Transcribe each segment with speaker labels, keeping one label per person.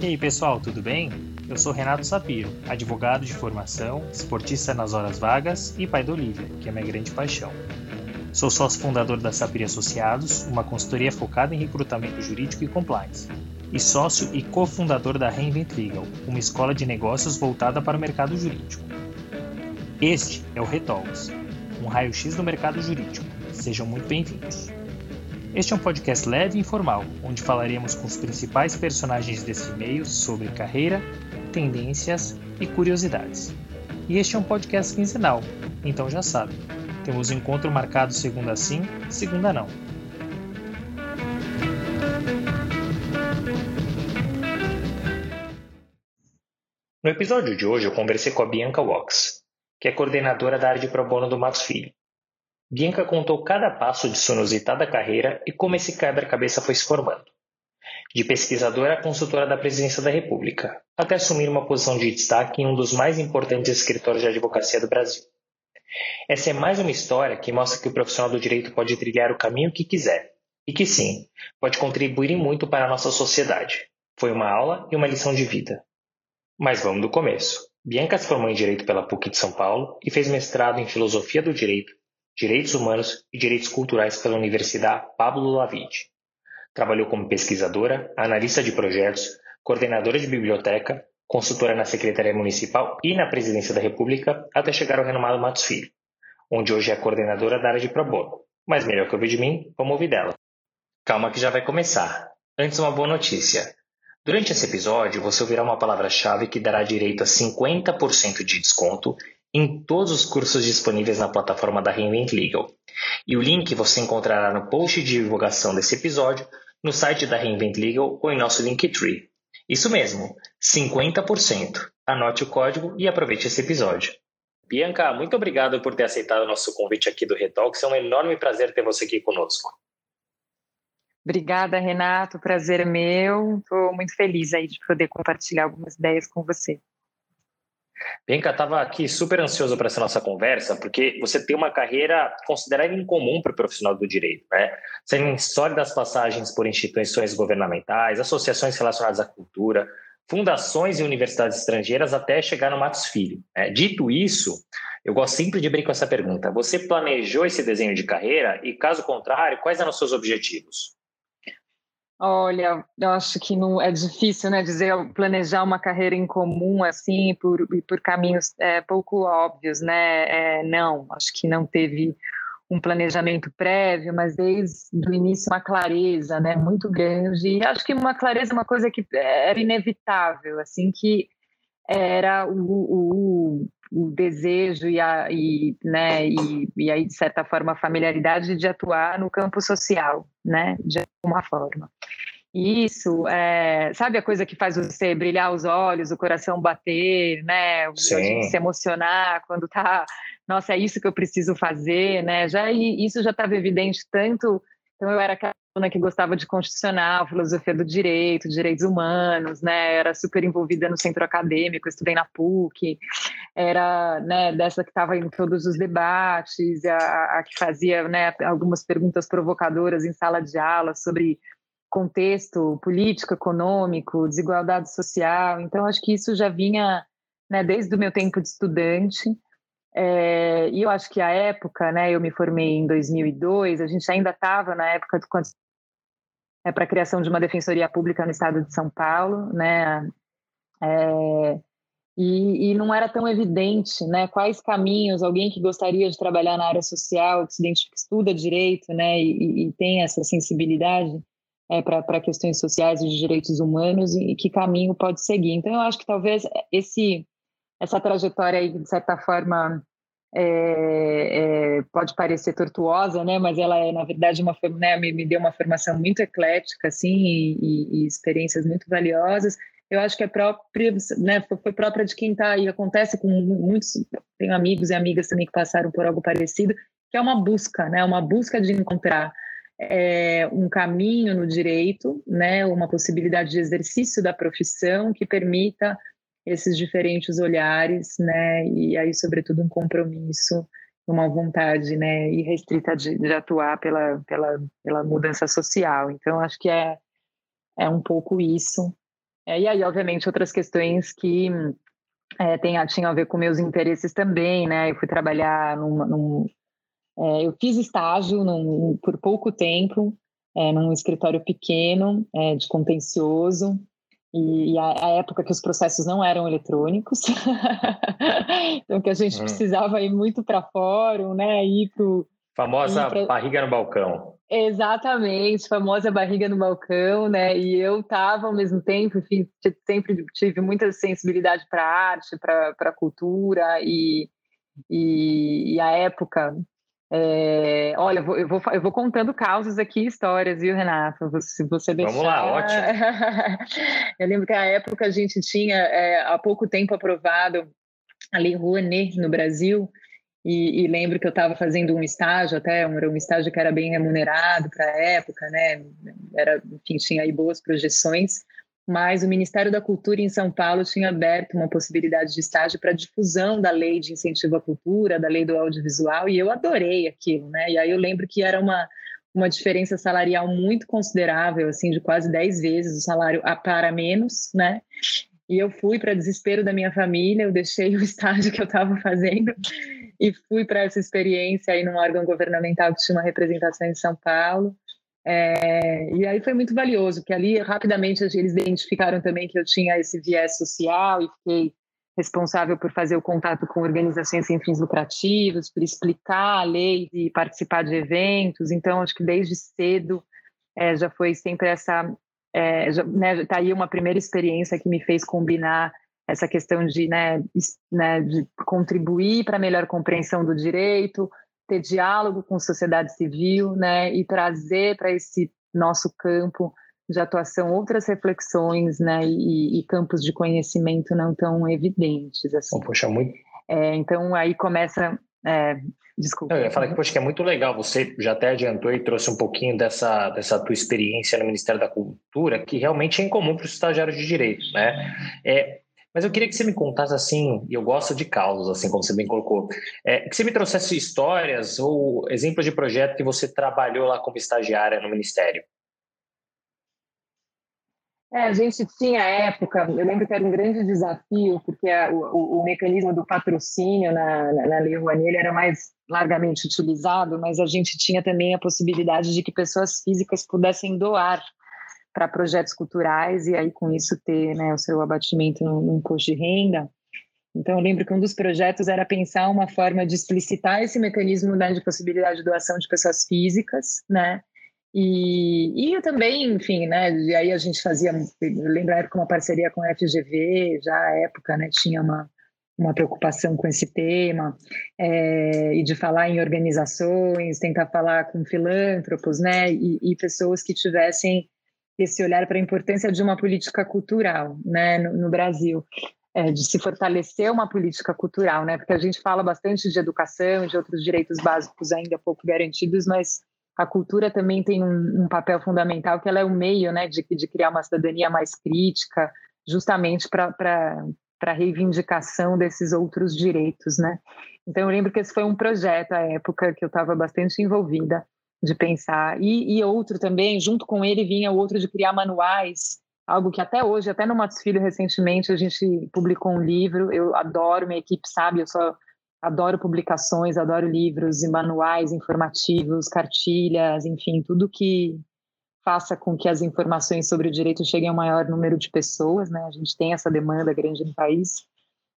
Speaker 1: E aí pessoal, tudo bem? Eu sou Renato Sapiro, advogado de formação, esportista nas horas vagas e pai da Olivia, que é minha grande paixão. Sou sócio fundador da Sapir Associados, uma consultoria focada em recrutamento jurídico e compliance, e sócio e cofundador da Reinvent Legal, uma escola de negócios voltada para o mercado jurídico. Este é o Retalks, um raio-x do mercado jurídico. Sejam muito bem-vindos. Este é um podcast leve e informal, onde falaremos com os principais personagens desse meio sobre carreira, tendências e curiosidades. E este é um podcast quinzenal, então já sabe, temos encontro marcado segunda sim, segunda não. No episódio de hoje eu conversei com a Bianca Wax, que é coordenadora da área de pro bono do Max Filho. Bianca contou cada passo de sua inusitada carreira e como esse quebra-cabeça foi se formando. De pesquisadora a consultora da Presidência da República, até assumir uma posição de destaque em um dos mais importantes escritórios de advocacia do Brasil. Essa é mais uma história que mostra que o profissional do direito pode trilhar o caminho que quiser e que sim, pode contribuir muito para a nossa sociedade. Foi uma aula e uma lição de vida. Mas vamos do começo. Bianca se formou em Direito pela PUC de São Paulo e fez mestrado em Filosofia do Direito, Direitos Humanos e Direitos Culturais pela Universidade Pablo Lavide. Trabalhou como pesquisadora, analista de projetos, coordenadora de biblioteca, consultora na Secretaria Municipal e na Presidência da República, até chegar ao renomado Matos Filho, onde hoje é coordenadora da área de pro bono. Mas melhor que ouvir de mim, vamos ouvir dela. Calma que já vai começar. Antes uma boa notícia. Durante esse episódio, você ouvirá uma palavra-chave que dará direito a 50% de desconto em todos os cursos disponíveis na plataforma da Reinvent Legal. E o link você encontrará no post de divulgação desse episódio, no site da Reinvent Legal ou em nosso Linktree. Isso mesmo, 50%. Anote o código e aproveite esse episódio. Bianca, muito obrigado por ter aceitado o nosso convite aqui do Retalks. É um enorme prazer ter você aqui conosco.
Speaker 2: Obrigada, Renato. Prazer é meu. Estou muito feliz aí de poder compartilhar algumas ideias com você.
Speaker 1: Bianca, estava aqui super ansioso para essa nossa conversa, porque você tem uma carreira considerada incomum para o profissional do direito. Né? Você tem sólidas passagens por instituições governamentais, associações relacionadas à cultura, fundações e universidades estrangeiras, até chegar no Matos Filho. Né? Dito isso, eu gosto sempre de abrir com essa pergunta. Você planejou esse desenho de carreira? E, caso contrário, quais eram os seus objetivos?
Speaker 2: Olha, eu acho que não é difícil, né, dizer planejar uma carreira em comum assim por por caminhos é, pouco óbvios, né? É, não, acho que não teve um planejamento prévio, mas desde o início uma clareza, né, muito grande. E acho que uma clareza é uma coisa que era inevitável, assim que era o, o, o desejo e, a, e, né, e, e aí, de certa forma, a familiaridade de atuar no campo social, né, de alguma forma. Isso, é, sabe a coisa que faz você brilhar os olhos, o coração bater, né, Sim. a gente se emocionar quando tá, nossa, é isso que eu preciso fazer, né, já, isso já estava evidente tanto, então eu era aquela que gostava de constitucional, filosofia do direito, direitos humanos, né? Era super envolvida no centro acadêmico, estudei na PUC, era né, dessa que estava em todos os debates, a, a que fazia né, algumas perguntas provocadoras em sala de aula sobre contexto político, econômico, desigualdade social. Então, acho que isso já vinha né, desde o meu tempo de estudante. É, e eu acho que a época, né, eu me formei em 2002, a gente ainda estava na época do é, para a criação de uma defensoria pública no estado de São Paulo, né? É, e, e, não era tão evidente, né? Quais caminhos alguém que gostaria de trabalhar na área social, que se identifica, estuda direito, né? E, e tem essa sensibilidade é, para questões sociais e de direitos humanos e, e que caminho pode seguir. Então, eu acho que talvez esse essa trajetória aí, de certa forma, é, é, pode parecer tortuosa, né? Mas ela é, na verdade, uma, né, me, me deu uma formação muito eclética, assim, e, e, e, experiências muito valiosas. Eu acho que é própria, né? Foi, própria de quem está aí. Acontece com muitos, tenho amigos e amigas também que passaram por algo parecido, que é uma busca, né? Uma busca de encontrar é, um caminho no direito, né? Uma possibilidade de exercício da profissão que permita esses diferentes olhares, né? E aí, sobretudo, um compromisso uma vontade né, irrestrita de, de atuar pela, pela, pela mudança social. Então, acho que é, é um pouco isso. É, e aí, obviamente, outras questões que é, tem, tinham a ver com meus interesses também, né? Eu fui trabalhar num... num é, eu fiz estágio num, por pouco tempo é, num escritório pequeno é, de contencioso e, a, a, época que os processos não eram eletrônicos, então que a gente hum. precisava ir muito para fórum, né? Ir pro
Speaker 1: famosa pra... barriga no balcão.
Speaker 2: Exatamente, famosa barriga no balcão, né? E eu estava ao mesmo tempo, enfim, sempre tive muita sensibilidade para arte, para cultura e, e, e a época é, olha, eu vou, eu vou, eu, vou, contando causas aqui, histórias, viu, Renato? Se você deixar.
Speaker 1: Vamos lá, ótimo.
Speaker 2: eu lembro que na época a gente tinha é, há pouco tempo aprovado a Lei Rouanet no Brasil, e, e lembro que eu estava fazendo um estágio, até um, um estágio que era bem remunerado para a época, né? Era, enfim, tinha aí boas projeções mas o Ministério da Cultura em São Paulo tinha aberto uma possibilidade de estágio para difusão da lei de incentivo à cultura, da lei do audiovisual, e eu adorei aquilo, né? E aí eu lembro que era uma, uma diferença salarial muito considerável, assim, de quase 10 vezes o salário a para menos, né? E eu fui para desespero da minha família, eu deixei o estágio que eu estava fazendo e fui para essa experiência aí num órgão governamental que tinha uma representação em São Paulo. É, e aí foi muito valioso, porque ali rapidamente eles identificaram também que eu tinha esse viés social e fiquei responsável por fazer o contato com organizações sem fins lucrativos, por explicar a lei e participar de eventos. Então, acho que desde cedo é, já foi sempre essa. É, né, tá aí uma primeira experiência que me fez combinar essa questão de, né, né de contribuir para a melhor compreensão do direito, ter diálogo com sociedade civil, né, e trazer para esse nosso campo de atuação outras reflexões, né, e, e campos de conhecimento não tão evidentes, assim.
Speaker 1: poxa, muito.
Speaker 2: É, então aí começa, é, desculpa.
Speaker 1: Eu ia falar que poxa, que é muito legal. Você já até adiantou e trouxe um pouquinho dessa dessa tua experiência no Ministério da Cultura, que realmente é incomum para os estagiários de direito, né? É, mas eu queria que você me contasse assim, e eu gosto de causas, assim como você bem colocou, é, que você me trouxesse histórias ou exemplos de projeto que você trabalhou lá como estagiária no Ministério.
Speaker 2: É, a gente tinha época, eu lembro que era um grande desafio, porque a, o, o, mecanismo do patrocínio na, na, na Lei Rouanet era mais largamente utilizado, mas a gente tinha também a possibilidade de que pessoas físicas pudessem doar para projetos culturais e aí com isso ter né, o seu abatimento no, no imposto de renda. Então, eu lembro que um dos projetos era pensar uma forma de explicitar esse mecanismo né, de possibilidade de doação de pessoas físicas, né? E, e eu também, enfim, né? E aí a gente fazia, eu lembro a época uma parceria com a FGV, já à época, né? Tinha uma, uma preocupação com esse tema, é, e de falar em organizações, tentar falar com filântropos, né? E, e pessoas que tivessem esse olhar para a importância de uma política cultural né, no, no Brasil. É, de se fortalecer uma política cultural, né? Porque a gente fala bastante de educação, de outros direitos básicos ainda pouco garantidos, mas a cultura também tem um, um papel fundamental, que ela é o meio, né, de, de criar uma cidadania mais crítica, justamente para para reivindicação desses outros direitos, né? Então eu lembro que esse foi um projeto à época que eu estava bastante envolvida de pensar. E, e, outro também, junto com ele vinha o outro de criar manuais, algo que até hoje, até no Matos Filho recentemente, a gente publicou um livro. Eu adoro, minha equipe sabe, eu só adoro publicações, adoro livros e manuais informativos, cartilhas, enfim, tudo que faça com que as informações sobre o direito cheguem ao maior número de pessoas, né? A gente tem essa demanda grande no país.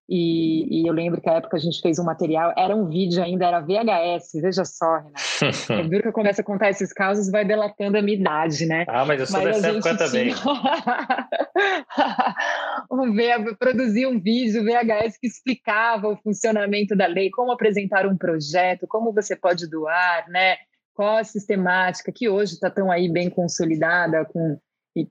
Speaker 2: E, e, eu lembro que a época a gente fez um material, era um vídeo ainda, era VHS, veja só, Renato. eu vi que eu começo a contar esses casos, vai delatando a minha idade, né?
Speaker 1: Ah, mas eu sou mas dessa época também.
Speaker 2: um v... produzir um vídeo VHS que explicava o funcionamento da lei, como apresentar um projeto, como você pode doar, né? Qual a sistemática, que hoje está tão aí bem consolidada, com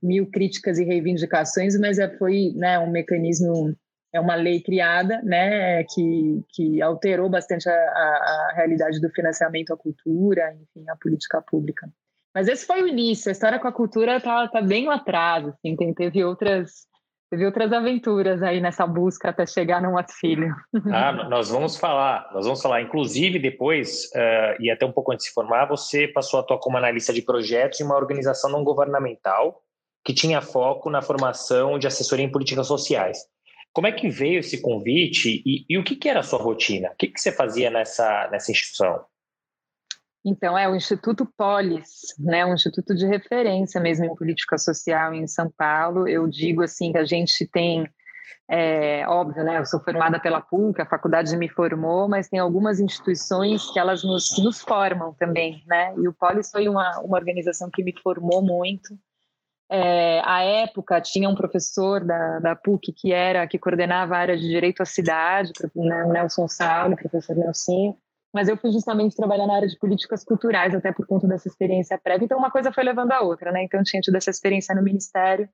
Speaker 2: mil críticas e reivindicações, mas é, foi né, um mecanismo é uma lei criada, né, que, que alterou bastante a, a, a, realidade do financiamento à cultura, enfim, à política pública. Mas esse foi o início, a história com a cultura tá, tá bem lá atrás, assim, tem, teve outras, teve outras aventuras aí nessa busca até chegar no Filho.
Speaker 1: Ah, nós vamos falar, nós vamos falar. Inclusive, depois, uh, e até um pouco antes de se formar, você passou a atuar como analista de projetos em uma organização não governamental que tinha foco na formação de assessoria em políticas sociais. Como é que veio esse convite e, e o que, que, era a sua rotina? O que, que você fazia nessa, nessa instituição?
Speaker 2: Então, é o Instituto Polis, né, um instituto de referência mesmo em política social em São Paulo. Eu digo assim que a gente tem, é, óbvio, né, eu sou formada pela PUC, a faculdade me formou, mas tem algumas instituições que elas nos, nos formam também, né, e o Polis foi uma, uma organização que me formou muito. É, à época tinha um professor da, da PUC que era que coordenava a área de direito à cidade, né, Nelson Saulo, professor Nelson, mas eu fui justamente trabalhar na área de políticas culturais até por conta dessa experiência prévia, então uma coisa foi levando a outra, né? Então tinha tido essa experiência no ministério,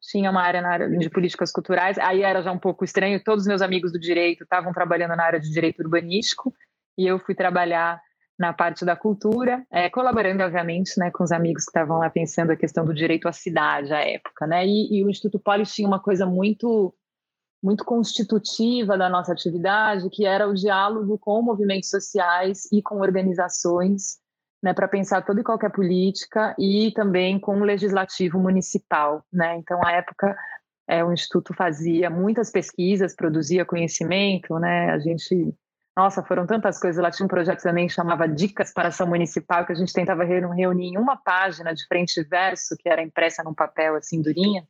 Speaker 2: tinha uma área na área de políticas culturais, aí era já um pouco estranho, todos os meus amigos do direito estavam trabalhando na área de direito urbanístico e eu fui trabalhar na parte da cultura, é, colaborando, obviamente, né, com os amigos que estavam lá pensando a questão do direito à cidade à época, né, e, e o Instituto Polis tinha uma coisa muito muito constitutiva da nossa atividade, que era o diálogo com movimentos sociais e com organizações, né, para pensar toda e qualquer política e também com o legislativo municipal, né? Então, à época, é, o instituto fazia muitas pesquisas, produzia conhecimento, né? A gente nossa, foram tantas coisas. Lá tinha um projeto também que chamava Dicas para Ação Municipal, que a gente tentava reunir em uma página de frente e verso, que era impressa num papel assim durinha,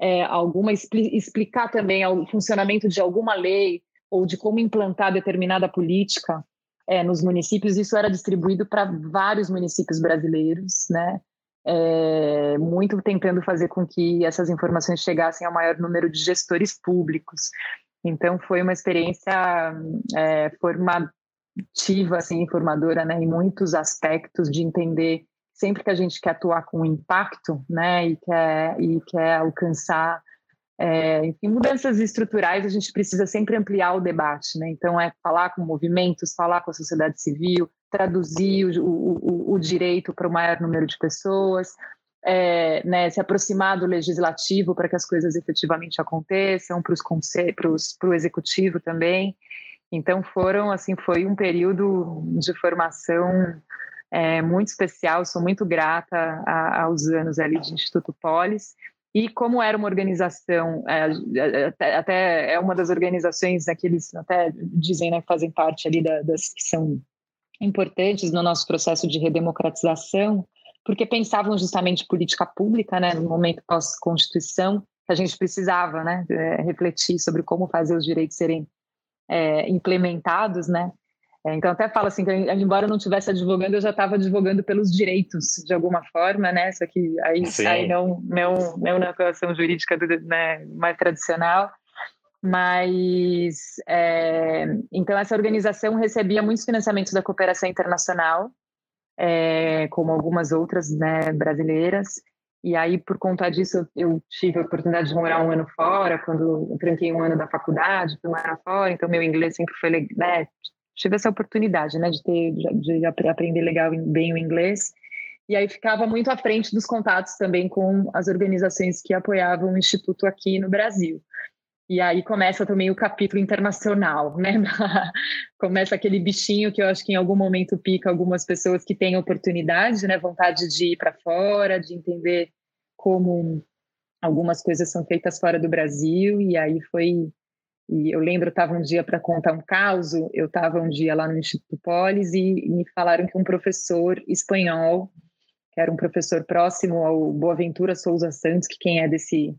Speaker 2: é, alguma explicar também o funcionamento de alguma lei ou de como implantar determinada política é, nos municípios. Isso era distribuído para vários municípios brasileiros, né? É, muito tentando fazer com que essas informações chegassem ao maior número de gestores públicos. Então foi uma experiência é, formativa, assim, formadora, né, em muitos aspectos de entender sempre que a gente quer atuar com impacto, né, e quer e quer alcançar é, enfim, mudanças estruturais, a gente precisa sempre ampliar o debate, né? Então, é falar com movimentos, falar com a sociedade civil, traduzir o, o, o direito para o maior número de pessoas, é, né, se aproximar do legislativo para que as coisas efetivamente aconteçam, para o executivo também. Então foram assim, foi um período de formação é, muito especial. Sou muito grata a, aos anos ali de Instituto Polis. E como era uma organização, é, até, até, é uma das organizações daqueles, até dizem, né, que fazem parte ali da, das que são importantes no nosso processo de redemocratização, porque pensavam justamente política pública, né, no momento pós-constituição, que a gente precisava, né, é, refletir sobre como fazer os direitos serem é, implementados, né. É, então até falo assim que embora eu não estivesse advogando, eu já estava advogando pelos direitos de alguma forma, né. Só que aí, aí não, não, não na atuação jurídica do, né, mais tradicional. Mas é, então essa organização recebia muitos financiamentos da cooperação internacional é, como algumas outras né, brasileiras. E aí, por conta disso, eu tive a oportunidade de morar um ano fora, quando eu tranquei um ano da faculdade, fui morar fora, então meu inglês sempre foi, né, tive essa oportunidade, né, de ter, de, de aprender legal, bem o inglês. E aí ficava muito à frente dos contatos também com as organizações que apoiavam o Instituto aqui no Brasil. E aí começa também o capítulo internacional, né? começa aquele bichinho que eu acho que em algum momento pica algumas pessoas que têm oportunidade, né? Vontade de ir para fora, de entender como algumas coisas são feitas fora do Brasil. E aí foi. E eu lembro, estava um dia para contar um caso, eu estava um dia lá no Instituto Polis e me falaram que um professor espanhol, que era um professor próximo ao Boaventura Souza Santos, que quem é desse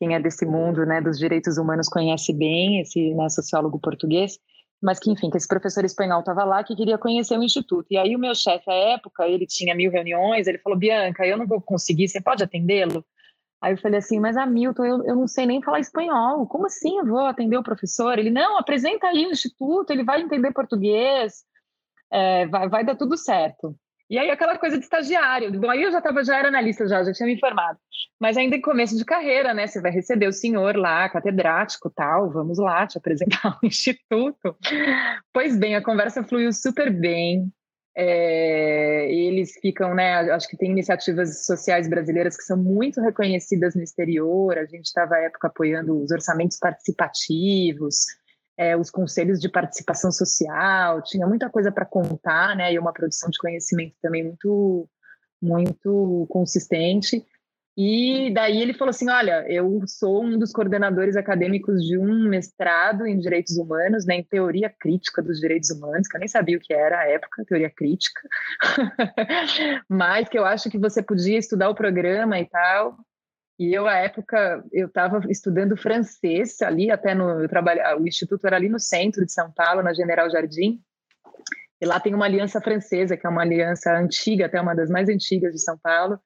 Speaker 2: quem é desse mundo né, dos direitos humanos conhece bem, esse né, sociólogo português, mas que, enfim, que esse professor espanhol estava lá que queria conhecer o instituto. E aí o meu chefe, à época, ele tinha mil reuniões, ele falou, Bianca, eu não vou conseguir, você pode atendê-lo? Aí eu falei assim, mas Hamilton, eu, eu não sei nem falar espanhol, como assim eu vou atender o professor? Ele, não, apresenta aí o instituto, ele vai entender português, é, vai, vai dar tudo certo. E aí aquela coisa de estagiário. Bom, aí eu já estava, já era analista, já, já tinha me informado. Mas ainda em começo de carreira, né? Você vai receber o senhor lá, catedrático tal, vamos lá te apresentar o instituto. Pois bem, a conversa fluiu super bem. É, eles ficam, né? Acho que tem iniciativas sociais brasileiras que são muito reconhecidas no exterior. A gente estava à época apoiando os orçamentos participativos, é, os conselhos de participação social. Tinha muita coisa para contar, né? E uma produção de conhecimento também muito, muito consistente. E daí ele falou assim: Olha, eu sou um dos coordenadores acadêmicos de um mestrado em direitos humanos, né, em teoria crítica dos direitos humanos, que eu nem sabia o que era à época, teoria crítica, mas que eu acho que você podia estudar o programa e tal. E eu, à época, eu estava estudando francês ali, até no. Eu o instituto era ali no centro de São Paulo, na General Jardim. E lá tem uma aliança francesa, que é uma aliança antiga, até uma das mais antigas de São Paulo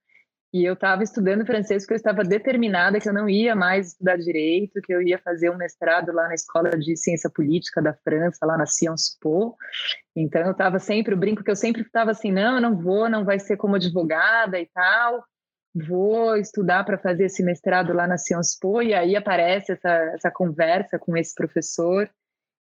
Speaker 2: e eu estava estudando francês porque eu estava determinada que eu não ia mais estudar direito, que eu ia fazer um mestrado lá na Escola de Ciência Política da França, lá na Sciences Po. Então eu estava sempre, o brinco que eu sempre estava assim, não, eu não vou, não vai ser como advogada e tal. Vou estudar para fazer esse mestrado lá na Sciences Po e aí aparece essa, essa conversa com esse professor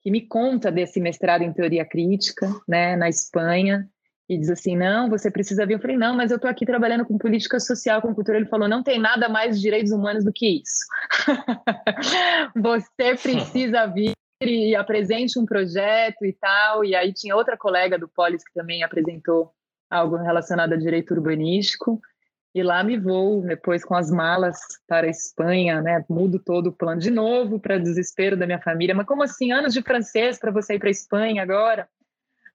Speaker 2: que me conta desse mestrado em teoria crítica, né, na Espanha e diz assim: não, você precisa vir. Eu falei: não, mas eu estou aqui trabalhando com política social, com cultura. Ele falou: não tem nada mais de direitos humanos do que isso. você precisa vir e apresente um projeto e tal. E aí tinha outra colega do Polis que também apresentou algo relacionado a direito urbanístico. E lá me vou, depois com as malas para a Espanha, né? Mudo todo o plano de novo, para desespero da minha família. Mas como assim, anos de francês para você ir para a Espanha agora?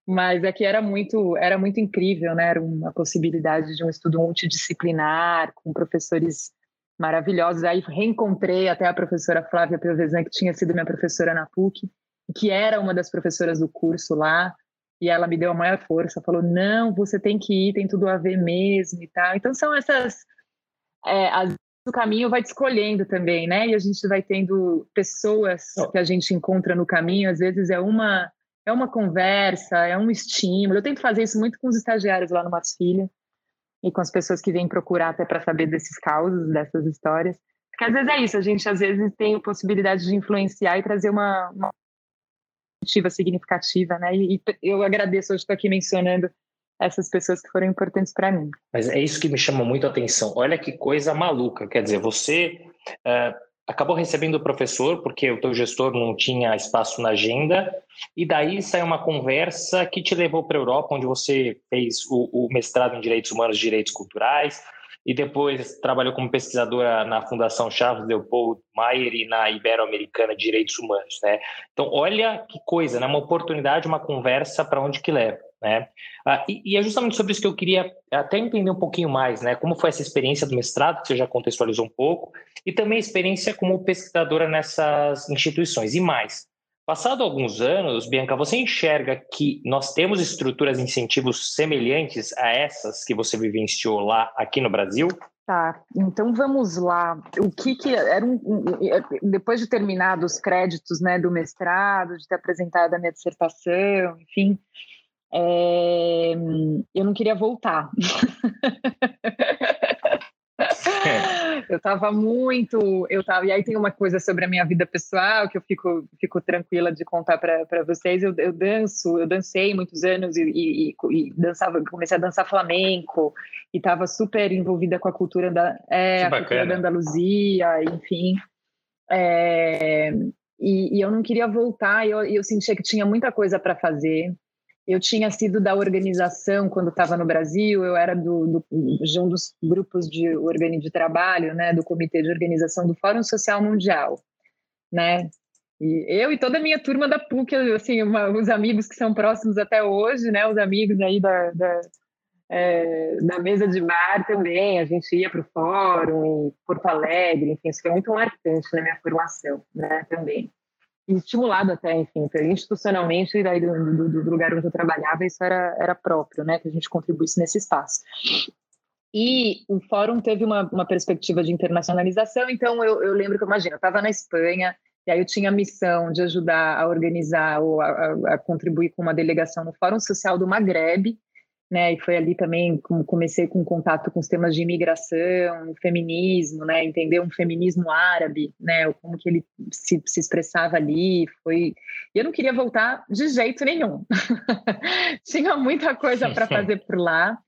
Speaker 2: mas é que era muito era muito incrível, né? Era uma possibilidade de um estudo multidisciplinar com professores maravilhosos. Aí reencontrei até a professora Flávia Piovesan, que tinha sido minha professora na PUC, que era uma das professoras do curso lá, e ela me deu a maior força, falou: "Não, você tem que ir, tem tudo a ver mesmo e tal". Então são essas é, as o caminho vai te escolhendo também, né? E a gente vai tendo pessoas que a gente encontra no caminho, às vezes é uma é uma conversa, é um estímulo. Eu tento fazer isso muito com os estagiários lá no Matos Filho e com as pessoas que vêm procurar até para saber desses causos, dessas histórias. Porque às vezes é isso, a gente às vezes tem a possibilidade de influenciar e trazer uma, uma significativa, né? E, e eu agradeço hoje estou aqui mencionando essas pessoas que foram importantes para mim.
Speaker 1: Mas é isso que me chama muito a atenção. Olha que coisa maluca. Quer dizer, você uh, acabou recebendo o professor porque o teu gestor não tinha espaço na agenda e daí saiu uma conversa que te levou para a Europa onde você fez o, o, mestrado em direitos humanos e direitos culturais e depois trabalhou como pesquisadora na Fundação Charles Leopold Mayer e na Ibero-Americana de Direitos Humanos, né? Então olha que coisa, né? Uma oportunidade, uma conversa para onde que leva. Né? Ah, e, e, é justamente sobre isso que eu queria até entender um pouquinho mais, né? Como foi essa experiência do mestrado, que você já contextualizou um pouco, e também a experiência como pesquisadora nessas instituições. E mais, passado alguns anos, Bianca, você enxerga que nós temos estruturas de incentivos semelhantes a essas que você vivenciou lá aqui no Brasil?
Speaker 2: Tá, então vamos lá. O que que era um, depois de terminar os créditos, né, do mestrado, de ter apresentado a minha dissertação, enfim, é, eu não queria voltar. eu estava muito, eu tava, e aí tem uma coisa sobre a minha vida pessoal que eu fico, fico tranquila de contar para vocês. Eu, eu, danço, eu dancei muitos anos e, e, e, dançava, comecei a dançar flamenco e estava super envolvida com a cultura da, é, a cultura da Andaluzia, enfim. É, e, e, eu não queria voltar, e eu, eu sentia que tinha muita coisa para fazer. Eu tinha sido da organização quando estava no Brasil, eu era do, do, de um dos grupos de, de trabalho, né, do Comitê de Organização do Fórum Social Mundial, né? E eu e toda a minha turma da PUC, assim, uma, os amigos que são próximos até hoje, né, os amigos aí da, da, é, da mesa de bar também, a gente ia para o fórum, Porto Alegre, enfim, isso foi muito marcante na minha formação, né, também estimulado até, enfim, institucionalmente, daí do, do, do, lugar onde eu trabalhava, isso era, era próprio, né, que a gente contribuísse nesse espaço. E o fórum teve uma, uma perspectiva de internacionalização, então eu, eu lembro que, imagina, eu estava na Espanha, e aí eu tinha a missão de ajudar a organizar ou a, a, a, contribuir com uma delegação no Fórum Social do Magreb, né? E foi ali também como comecei com contato com os temas de imigração, feminismo, né? Entender um feminismo árabe, né? Como que ele se, se expressava ali, foi. E eu não queria voltar de jeito nenhum. Tinha muita coisa para fazer por lá.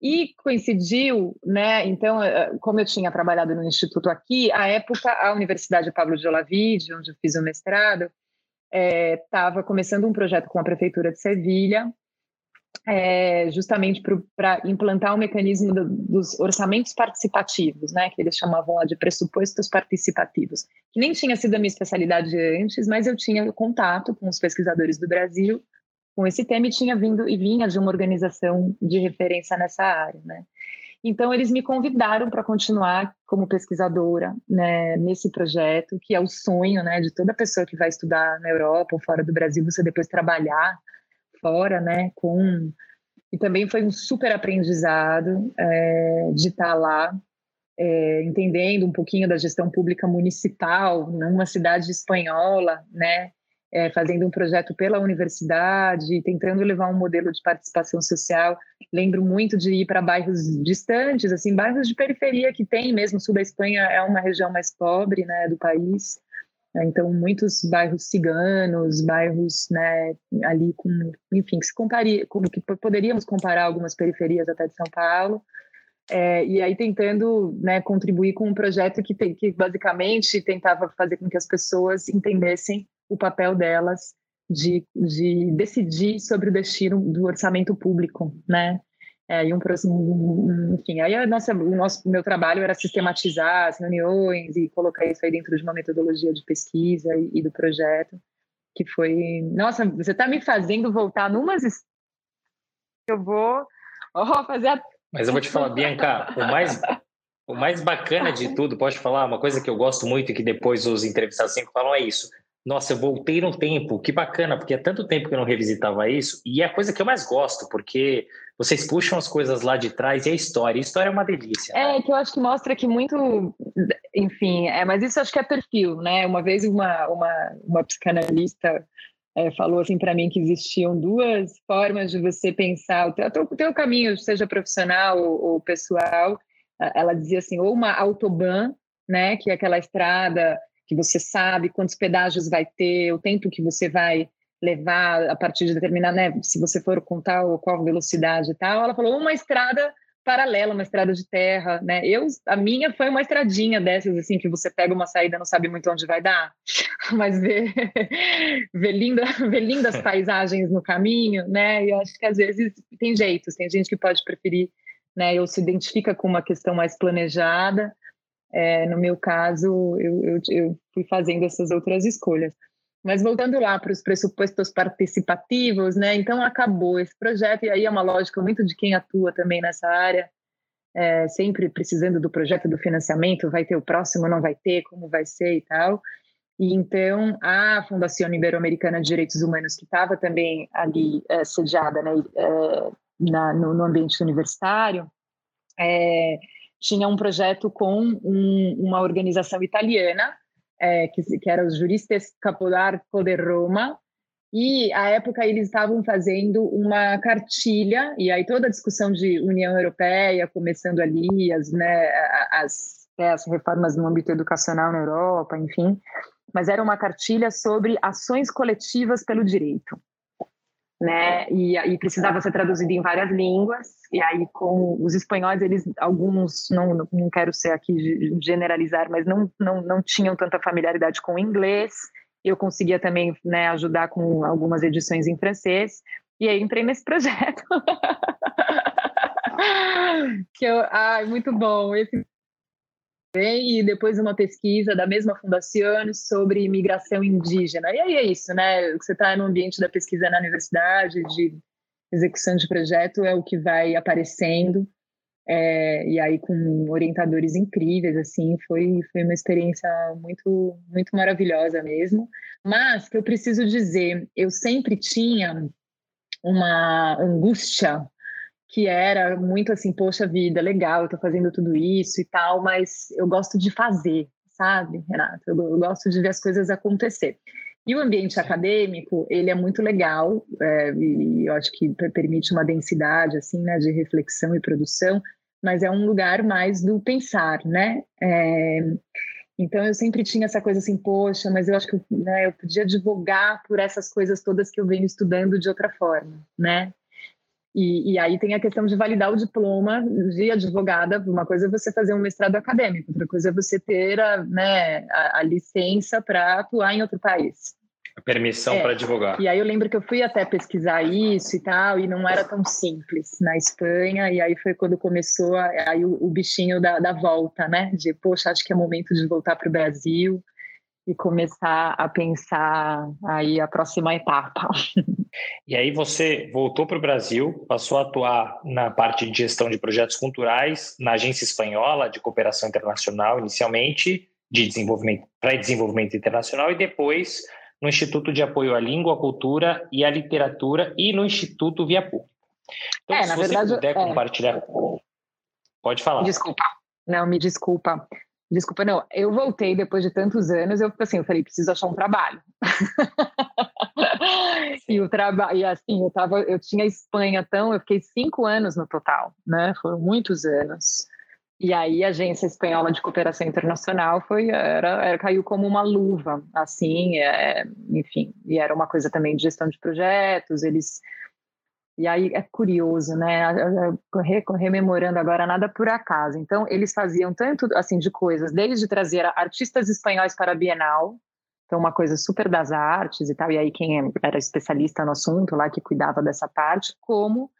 Speaker 2: E coincidiu, né? Então, eh, como eu tinha trabalhado no instituto aqui, à época a Universidade Pablo de Olavide, onde eu fiz o mestrado, estava eh, é, começando um projeto com a prefeitura de Sevilha é, justamente para implantar o um mecanismo do, dos orçamentos participativos, né, que eles chamavam lá de pressupostos participativos, que nem tinha sido a minha especialidade antes, mas eu tinha contato com os pesquisadores do Brasil com esse tema e tinha vindo e vinha de uma organização de referência nessa área, né. Então eles me convidaram para continuar como pesquisadora né, nesse projeto, que é o sonho né, de toda pessoa que vai estudar na Europa ou fora do Brasil, você depois trabalhar fora, né? Com e também foi um super aprendizado é, de estar lá, é, entendendo um pouquinho da gestão pública municipal numa cidade espanhola, né? É, fazendo um projeto pela universidade, tentando levar um modelo de participação social. Lembro muito de ir para bairros distantes, assim, bairros de periferia que tem mesmo. Sul da Espanha é uma região mais pobre, né, do país. Né? Então, muitos bairros ciganos, bairros né, ali com, enfim, que se comparia, que poderíamos comparar algumas periferias até de São Paulo. É, e aí tentando né, contribuir com um projeto que, tem, que basicamente tentava fazer com que as pessoas entendessem o papel delas de, de decidir sobre o destino do orçamento público, né? É, e um, um, enfim, aí a nossa, o nosso, meu trabalho era sistematizar as reuniões e colocar isso aí dentro de uma metodologia de pesquisa e, e do projeto, que foi, nossa, você está me fazendo voltar numas eu vou oh, fazer a...
Speaker 1: Mas eu vou te falar, Bianca, o mais, o mais bacana de tudo, pode falar, uma coisa que eu gosto muito e que depois os entrevistados sempre falam é isso, nossa, eu voltei no tempo, que bacana, porque há tanto tempo que eu não revisitava isso, e é a coisa que eu mais gosto, porque vocês puxam as coisas lá de trás e a história, a história é uma delícia.
Speaker 2: É, né? que eu acho que mostra que muito, enfim, é, mas isso acho que é perfil, né? Uma vez uma, uma, uma psicanalista é, falou assim para mim que existiam duas formas de você pensar o teu, o teu caminho, seja profissional ou, ou pessoal. Ela dizia assim, ou uma autobahn, né, que é aquela estrada que você sabe quantos pedágios vai ter, o tempo que você vai levar a partir de determinada, né, se você for contar qual velocidade e tal. Ela falou uma estrada paralela, uma estrada de terra, né? Eu, a minha foi uma estradinha dessas assim que você pega uma saída, não sabe muito onde vai dar, mas vê, vê, linda, vê lindas paisagens no caminho, né? E eu acho que às vezes tem jeitos, tem gente que pode preferir, né? Ou se identifica com uma questão mais planejada, é, no meu caso, eu, eu, eu, fui fazendo essas outras escolhas. Mas voltando lá para os pressupostos participativos, né? Então acabou esse projeto e aí é uma lógica muito de quem atua também nessa área, é, sempre precisando do projeto do financiamento, vai ter o próximo, não vai ter, como vai ser e tal. E então a Fundação Ibero-Americana de Direitos Humanos, que estava também ali é, sediada né, é, na, no, no, ambiente universitário, é, tinha um projeto com um, uma organização italiana, é, que, que era os Juristas Capodarco de Roma, e à época eles estavam fazendo uma cartilha, e aí toda a discussão de União Europeia, começando ali, as, né, as, é, as reformas no âmbito educacional na Europa, enfim, mas era uma cartilha sobre ações coletivas pelo direito né? E, e, precisava ser traduzido em várias línguas. E aí, com os espanhóis, eles, alguns, não, não quero ser aqui generalizar, mas não, não, não tinham tanta familiaridade com o inglês. Eu conseguia também né, ajudar com algumas edições em francês. E aí entrei nesse projeto. que eu, ai, muito bom. Esse e depois uma pesquisa da mesma fundação sobre imigração indígena. E aí é isso, né? Você está no ambiente da pesquisa na universidade, de execução de projeto, é o que vai aparecendo. É, e aí com orientadores incríveis, assim, foi, foi uma experiência muito, muito maravilhosa mesmo. Mas, que eu preciso dizer, eu sempre tinha uma angústia que era muito assim, poxa vida, legal, eu tô fazendo tudo isso e tal, mas eu gosto de fazer, sabe, Renato? Eu, eu gosto de ver as coisas acontecer. E o ambiente acadêmico, ele é muito legal, é, e eu acho que permite uma densidade, assim, né, de reflexão e produção, mas é um lugar mais do pensar, né? É, então eu sempre tinha essa coisa assim, poxa, mas eu acho que né, eu podia advogar por essas coisas todas que eu venho estudando de outra forma, né? E, e, aí tem a questão de validar o diploma de advogada. Uma coisa é você fazer um mestrado acadêmico, outra coisa é você ter a, né, a, a licença para atuar em outro país.
Speaker 1: A permissão é. para advogar.
Speaker 2: E aí eu lembro que eu fui até pesquisar isso e tal, e não era tão simples na Espanha. E aí foi quando começou aí o, o bichinho da, da volta, né? De, poxa, acho que é momento de voltar para o Brasil e começar a pensar aí a próxima etapa.
Speaker 1: E aí você voltou para o Brasil, passou a atuar na parte de gestão de projetos culturais na agência espanhola de cooperação internacional inicialmente de desenvolvimento para desenvolvimento internacional e depois no Instituto de Apoio à Língua, à Cultura e à Literatura e no Instituto Via Pública. Então, é, se você verdade, puder é. compartilhar, pode falar.
Speaker 2: Desculpa, não me desculpa. Desculpa, não. Eu voltei depois de tantos anos. Eu assim, eu falei, preciso achar um trabalho. e o trabalho, e assim, eu tava, eu tinha Espanha, então eu fiquei cinco anos no total, né? Foram muitos anos. E aí a agência espanhola de cooperação internacional foi era, era caiu como uma luva, assim, é, enfim. E era uma coisa também de gestão de projetos. Eles e aí é curioso, né? Rememorando agora nada por acaso. Então, eles faziam tanto assim de coisas, desde trazer artistas espanhóis para a Bienal, então uma coisa super das artes e tal, e aí quem era especialista no assunto lá que cuidava dessa parte, como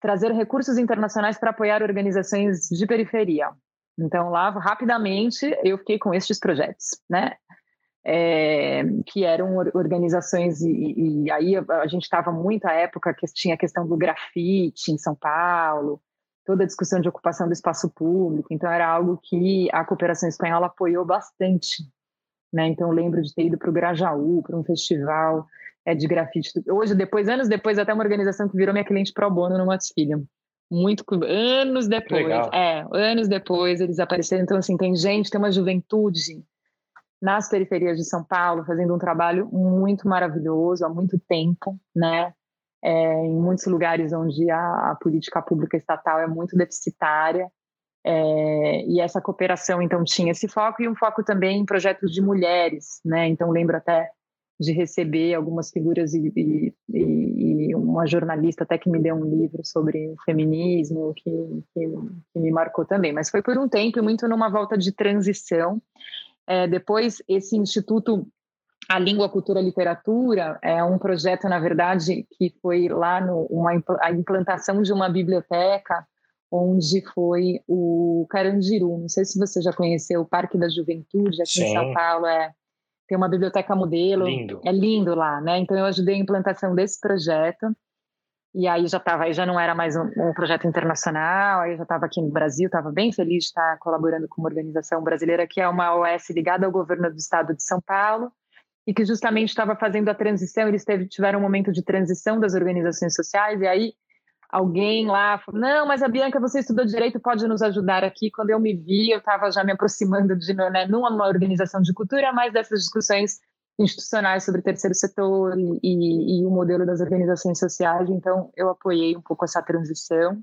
Speaker 2: trazer recursos internacionais para apoiar organizações de periferia. Então, lá, rapidamente, eu fiquei com estes projetos, né? É, que eram organizações, e, e aí a, gente estava muito à época que tinha a questão do grafite em São Paulo, toda a discussão de ocupação do espaço público, então era algo que a cooperação espanhola apoiou bastante. Né? Então, eu lembro de ter ido para o Grajaú, para um festival é, de grafite. Hoje, depois, anos depois, até uma organização que virou minha cliente pro bono no Matos Filho. Muito anos depois, Legal. é, anos depois eles apareceram. Então, assim, tem gente, tem uma juventude nas periferias de São Paulo, fazendo um trabalho muito maravilhoso há muito tempo, né? É, em muitos lugares onde a, a, política pública estatal é muito deficitária. É, e essa cooperação, então, tinha esse foco e um foco também em projetos de mulheres, né? Então, lembro até de receber algumas figuras e, e, e, uma jornalista até que me deu um livro sobre o feminismo que, que, que me marcou também. Mas foi por um tempo e muito numa volta de transição é, depois, esse Instituto a Língua, Cultura, Literatura é um projeto, na verdade, que foi lá no, uma, a implantação de uma biblioteca onde foi o Carandiru. Não sei se você já conheceu o Parque da Juventude aqui Sim. em São Paulo. É, tem uma biblioteca modelo.
Speaker 1: Lindo.
Speaker 2: É lindo lá, né? Então eu ajudei a implantação desse projeto. E aí já estava, aí já não era mais um, um, projeto internacional, aí já estava aqui no Brasil, estava bem feliz de estar colaborando com uma organização brasileira que é uma OS ligada ao governo do estado de São Paulo e que justamente estava fazendo a transição, eles teve, tiveram um momento de transição das organizações sociais e aí alguém lá falou, não, mas a Bianca, você estudou direito, pode nos ajudar aqui. Quando eu me vi, eu estava já me aproximando de, né, numa organização de cultura, mais dessas discussões institucionais sobre terceiro setor e, e, o modelo das organizações sociais, então eu apoiei um pouco essa transição.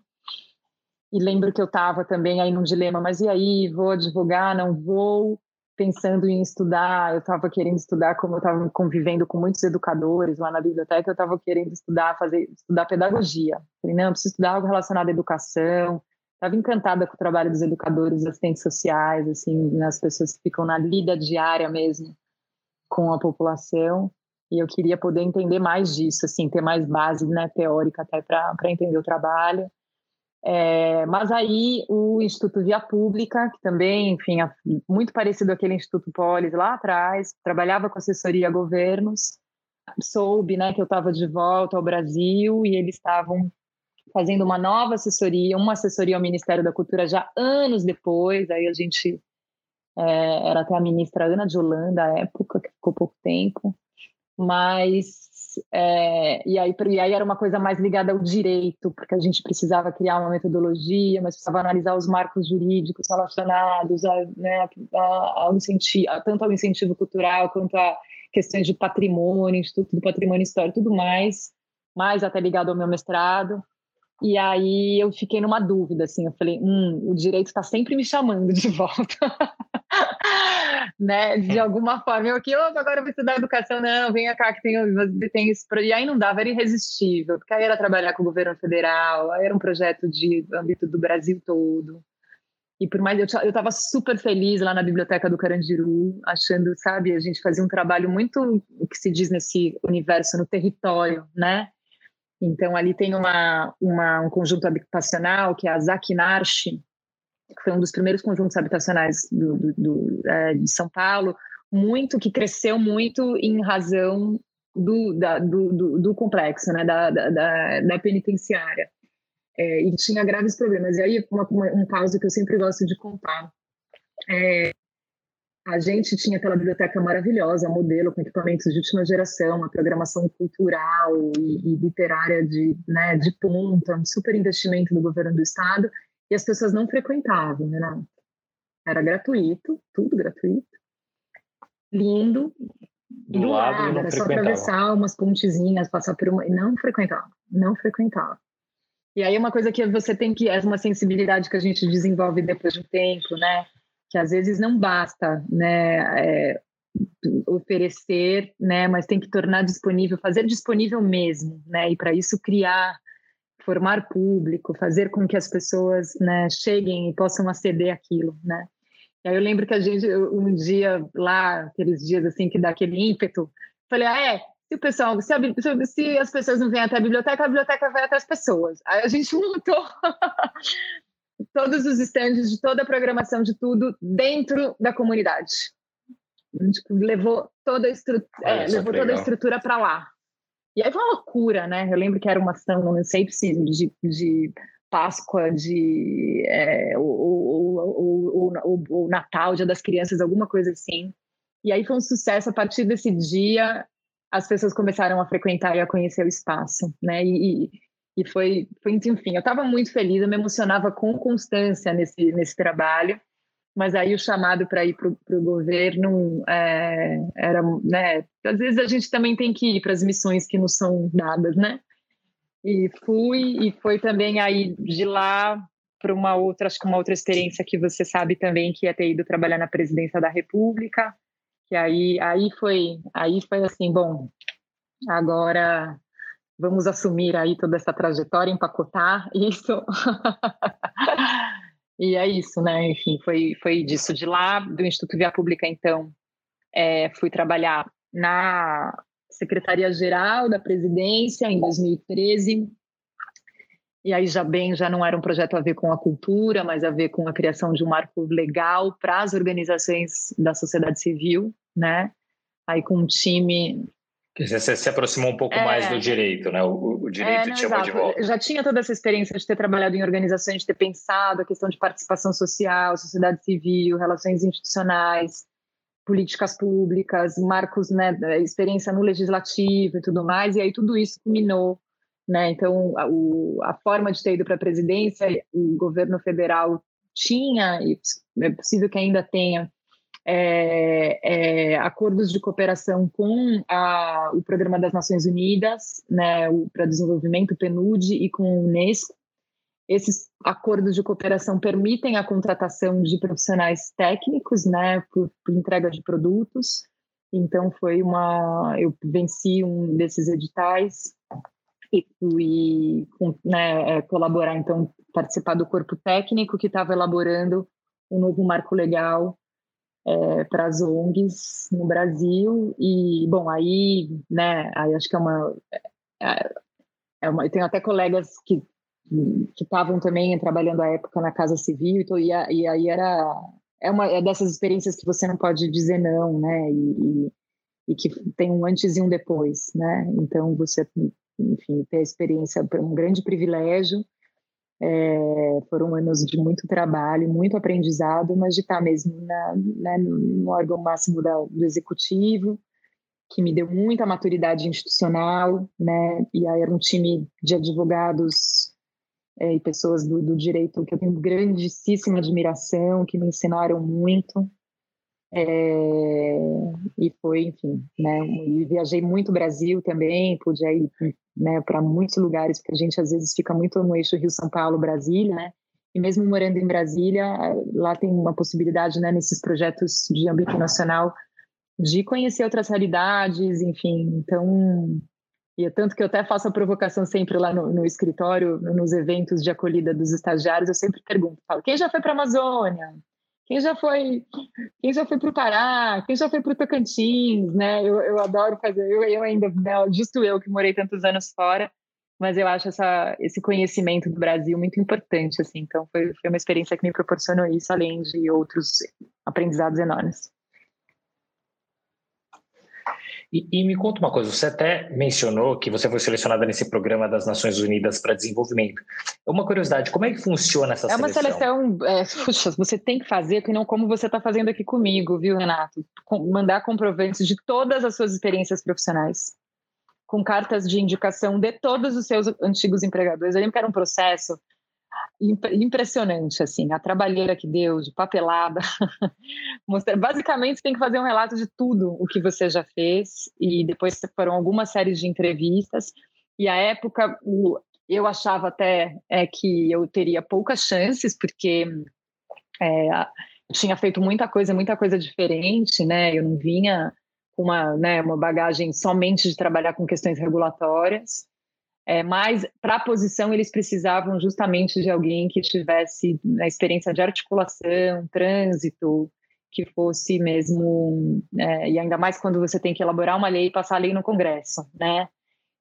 Speaker 2: E lembro que eu estava também aí num dilema, mas e aí, vou advogar, não vou? Pensando em estudar, eu estava querendo estudar, como eu estava convivendo com muitos educadores lá na biblioteca, eu estava querendo estudar, fazer, estudar pedagogia. Falei, não, preciso estudar algo relacionado à educação. Estava encantada com o trabalho dos educadores, assistentes sociais, assim, as pessoas que ficam na lida diária mesmo com a população e eu queria poder entender mais disso, assim, ter mais base né, teórica até para entender o trabalho. É, mas aí o Instituto Via Pública, que também, enfim, é muito parecido àquele Instituto Polis lá atrás, trabalhava com assessoria a governos, soube né, que eu estava de volta ao Brasil e eles estavam fazendo uma nova assessoria, uma assessoria ao Ministério da Cultura já anos depois, aí a gente é, era até a ministra Ana de Holanda à época, que ficou pouco tempo, mas é, e, aí, e aí era uma coisa mais ligada ao direito, porque a gente precisava criar uma metodologia, mas precisava analisar os marcos jurídicos relacionados a, né, a, incentivo, tanto ao incentivo cultural quanto à questões de patrimônio, Instituto do Patrimônio Histórico e tudo mais, mais até ligado ao meu mestrado. E aí eu fiquei numa dúvida, assim, eu falei, hum, o direito está sempre me chamando de volta. né, de alguma forma, eu aqui, opa, agora eu vou estudar educação, não, venha cá que tem, tem isso, e aí não dava, era irresistível, porque aí era trabalhar com o governo federal, aí era um projeto de âmbito do Brasil todo, e por mais, eu estava super feliz lá na biblioteca do Carandiru, achando, sabe, a gente fazia um trabalho muito, o que se diz nesse universo, no território, né, então, ali tem uma, uma, um conjunto habitacional, que é a Zaquinarche, que foi um dos primeiros conjuntos habitacionais do, do, do, é, de São Paulo, muito que cresceu muito em razão do, da, do, complexo, né, da, da, da penitenciária. É, e tinha graves problemas. E aí, uma, uma, um caso que eu sempre gosto de contar. É, a gente tinha aquela biblioteca maravilhosa, modelo com equipamentos de última geração, uma programação cultural e, e literária de, né, de ponta, um super investimento do governo do estado, e as pessoas não frequentavam. Né, Era gratuito, tudo gratuito, lindo,
Speaker 1: do, do lado, lado
Speaker 2: era só atravessar umas pontezinhas, passar por uma. Não frequentava, não frequentava. E aí, uma coisa que você tem que. É uma sensibilidade que a gente desenvolve depois de um tempo, né? Que às vezes não basta né, é, oferecer, né, mas tem que tornar disponível, fazer disponível mesmo, né, e para isso criar, formar público, fazer com que as pessoas né, cheguem e possam aceder àquilo, né. E aí eu lembro que a gente, um dia lá, aqueles dias assim que dá aquele ímpeto, falei, ah, é, se o pessoal, se, a, se, as pessoas não vêm até a biblioteca, a biblioteca vai até as pessoas. Aí a gente montou todos os estandes de toda a programação de tudo dentro da comunidade. Tipo, levou toda a, estru é, levou toda a estrutura para lá. E aí foi uma loucura, né? Eu lembro que era uma ação, não sei se de, de Páscoa, de é, o, o, o, o, Natal, Dia das Crianças, alguma coisa assim. E aí foi um sucesso. A partir desse dia, as pessoas começaram a frequentar e a conhecer o espaço, né? E, e foi, foi enfim, eu estava muito feliz, eu me emocionava com constância nesse, nesse trabalho, mas aí o chamado para ir para o governo é, era, né, às vezes a gente também tem que ir para as missões que nos são dadas, né? E fui, e foi também aí de lá para uma outra, acho que uma outra experiência que você sabe também, que é ter ido trabalhar na presidência da República, que aí, aí foi, aí foi assim, bom, agora vamos assumir aí toda essa trajetória, empacotar isso. e é isso, né? Enfim, foi, foi disso. De lá, do Instituto Via Pública, então, é, fui trabalhar na Secretaria-Geral da Presidência em 2013. E aí já bem, já não era um projeto a ver com a cultura, mas a ver com a criação de um marco legal para as organizações da sociedade civil, né? Aí com um time
Speaker 1: você se aproximou um pouco é, mais do direito, né? O, o direito é, te chamou de volta.
Speaker 2: Já tinha toda essa experiência de ter trabalhado em organizações, de ter pensado a questão de participação social, sociedade civil, relações institucionais, políticas públicas, marcos, né, experiência no legislativo e tudo mais, e aí tudo isso culminou, né? Então, a, o, a forma de ter ido para a presidência, o governo federal tinha, e é possível que ainda tenha, é, é, acordos de cooperação com a, o Programa das Nações Unidas, né, para desenvolvimento, PNUD, e com o Unesco. Esses acordos de cooperação permitem a contratação de profissionais técnicos, né, por, por entrega de produtos. Então foi uma, eu venci um desses editais e fui né, é, colaborar, então participar do corpo técnico que estava elaborando um novo marco legal é, para as ONGs no Brasil. E bom aí né aí acho que é uma é, é uma eu tenho até colegas que que estavam também trabalhando à época na Casa Civil então, e, e aí era é uma é dessas experiências que você não pode dizer não né e, e, e que tem um antes e um depois né. Então você enfim ter a experiência é um grande privilégio é, foram anos de muito trabalho, muito aprendizado, mas de estar mesmo na, né, no órgão máximo da, do executivo, que me deu muita maturidade institucional, né? E aí era um time de advogados é, e pessoas do, do direito que eu tenho grandíssima admiração, que me ensinaram muito. É, e foi, enfim, né? E viajei muito Brasil também, pude ir né, para muitos lugares, porque a gente às vezes fica muito no eixo Rio-São Paulo-Brasília, né? E mesmo morando em Brasília, lá tem uma possibilidade, né, nesses projetos de âmbito nacional, de conhecer outras realidades, enfim. Então, e é tanto que eu até faço a provocação sempre lá no, no escritório, nos eventos de acolhida dos estagiários, eu sempre pergunto, falo, quem já foi para a Amazônia? Quem já foi, quem já foi para o Pará? Quem já foi para o Tocantins? Né? Eu, eu adoro fazer, eu, eu ainda, né, justo eu que morei tantos anos fora, mas eu acho essa, esse conhecimento do Brasil muito importante, assim. Então foi, foi uma experiência que me proporcionou isso, além de outros aprendizados enormes.
Speaker 1: E, e, me conta uma coisa, você até mencionou que você foi selecionada nesse programa das Nações Unidas para Desenvolvimento. É uma curiosidade, como é que funciona essa
Speaker 2: seleção?
Speaker 1: É uma
Speaker 2: seleção, é, puxa, você tem que fazer, que não como você está fazendo aqui comigo, viu, Renato? Com, mandar comprovantes de todas as suas experiências profissionais, com cartas de indicação de todos os seus antigos empregadores. Eu lembro que era um processo impressionante, assim, a trabalheira que deu, de papelada. Basicamente, você tem que fazer um relato de tudo o que você já fez, e depois foram algumas séries de entrevistas. E a época, eu achava até é, que eu teria poucas chances, porque é, eu tinha feito muita coisa, muita coisa diferente, né? Eu não vinha com uma, né, uma bagagem somente de trabalhar com questões regulatórias. É, mas para a posição eles precisavam justamente de alguém que tivesse a experiência de articulação, trânsito, que fosse mesmo, é, e ainda mais quando você tem que elaborar uma lei e passar a lei no Congresso, né?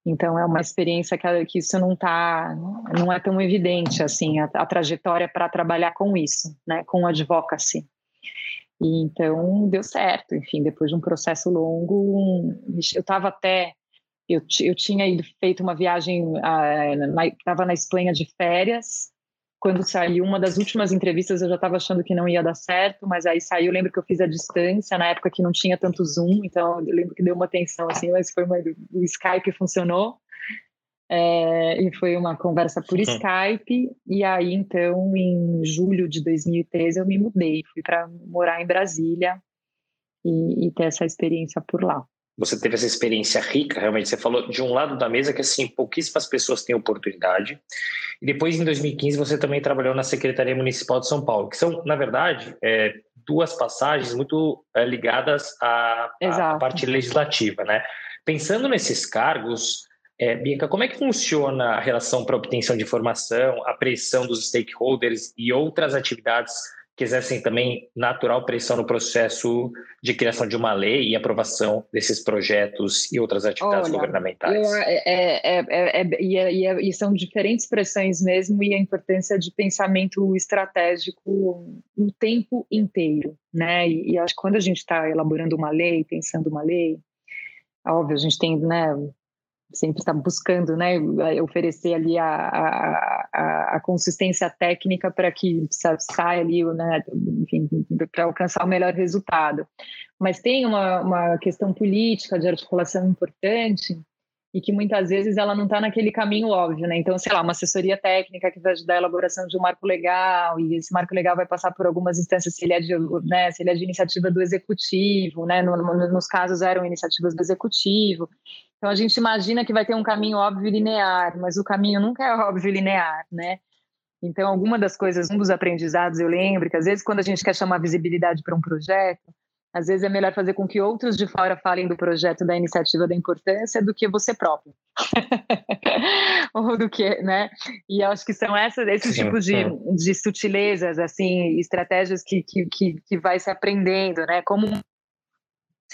Speaker 2: Então é uma experiência que, que isso não tá, não é tão evidente assim a, a trajetória para trabalhar com isso, né? Com advocacy. E então deu certo, enfim, depois de um processo longo, eu estava até eu, eu tinha ido, feito uma viagem, estava uh, na Espanha de férias. Quando saiu uma das últimas entrevistas, eu já estava achando que não ia dar certo, mas aí saiu. Lembro que eu fiz a distância, na época que não tinha tanto Zoom, então eu lembro que deu uma tensão assim, mas foi uma, o Skype funcionou. É, e foi uma conversa por. Skype. E aí, então, em julho de 2013, eu me mudei, fui para morar em Brasília e, e ter essa experiência por lá
Speaker 1: você teve essa experiência rica, realmente. Você falou de um lado da mesa que, assim, pouquíssimas pessoas têm oportunidade. E depois, em 2015, você também trabalhou na Secretaria Municipal de São Paulo, que são, na verdade, é, duas passagens muito é, ligadas à, à, parte legislativa, né? Pensando nesses cargos, é, Bianca, como é que funciona a relação para obtenção de informação, a pressão dos stakeholders e outras atividades que exercem também natural pressão no processo de criação de uma lei e aprovação desses projetos e outras atividades Olha, governamentais.
Speaker 2: Eu, é, é, é, e, e, são diferentes pressões mesmo e a importância de pensamento estratégico o tempo inteiro, né? E, e acho que quando a gente está elaborando uma lei, pensando uma lei, óbvio, a gente tem né, sempre está buscando né, oferecer ali a, a, a consistência técnica para que saia ali, né, para alcançar o melhor resultado. Mas tem uma, uma questão política de articulação importante e que muitas vezes ela não está naquele caminho óbvio, né? Então, sei lá, uma assessoria técnica que vai ajudar a elaboração de um marco legal e esse marco legal vai passar por algumas instâncias se ele é de, né, se ele é de iniciativa do executivo, né? No, no, nos casos eram iniciativas do executivo. Então a gente imagina que vai ter um caminho óbvio e linear, mas o caminho nunca é óbvio e linear, né? Então, alguma das coisas, um dos aprendizados, eu lembro que às vezes quando a gente quer chamar visibilidade para um projeto, às vezes é melhor fazer com que outros de fora falem do projeto, da iniciativa, da importância, do que você próprio. Ou do que, né? E acho que são essas, esses tipos de, de sutilezas, assim, estratégias que, que, que, que vai se aprendendo, né? Como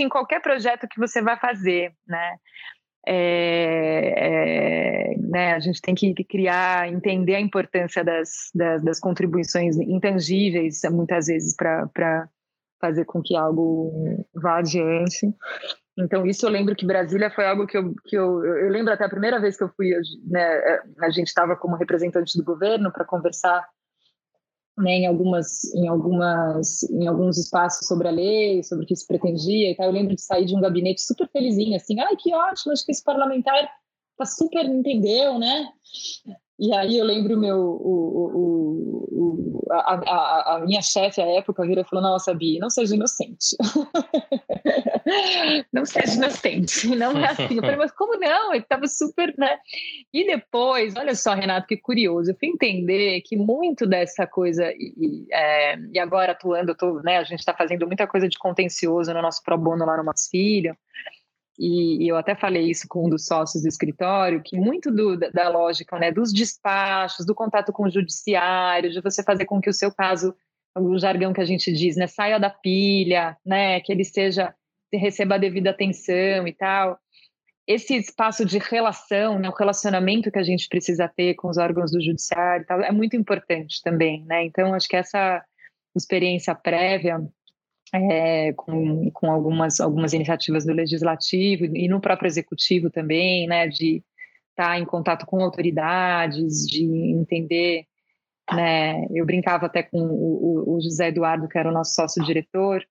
Speaker 2: em qualquer projeto que você vai fazer, né? É, é, né, a gente tem que criar, entender a importância das, das, das contribuições intangíveis, muitas vezes, para fazer com que algo vá adiante. Então, isso eu lembro que Brasília foi algo que eu, que eu, eu lembro até a primeira vez que eu fui, né, a gente estava como representante do governo para conversar né, em algumas, em algumas, em alguns espaços sobre a lei, sobre o que se pretendia e tal. Eu lembro de sair de um gabinete super felizinho, assim, ai que ótimo, acho que esse parlamentar tá super entendeu, né? E aí eu lembro meu, o, o, o, a, a, a, minha chefe à época virou e falou, nossa, Bi, não seja inocente. não seja inocente, não é assim. Eu falei, mas como não? Ele estava super, né? E depois, olha só, Renato, que curioso, eu fui entender que muito dessa coisa, e, é, e agora atuando, tô, né, a gente está fazendo muita coisa de contencioso no nosso pro bono lá no Nosso Filho, e, e, eu até falei isso com um dos sócios do escritório, que muito do, da, lógica né, dos despachos, do contato com o judiciário, de você fazer com que o seu caso, o jargão que a gente diz, né, saia da pilha, né, que ele seja, receba a devida atenção e tal. Esse espaço de relação, né, o relacionamento que a gente precisa ter com os órgãos do judiciário tal, é muito importante também, né? Então, acho que essa experiência prévia é, com, com algumas, algumas iniciativas do legislativo e no próprio executivo também, né, de estar em contato com autoridades, de entender, né, eu brincava até com o, o José Eduardo, que era o nosso sócio-diretor,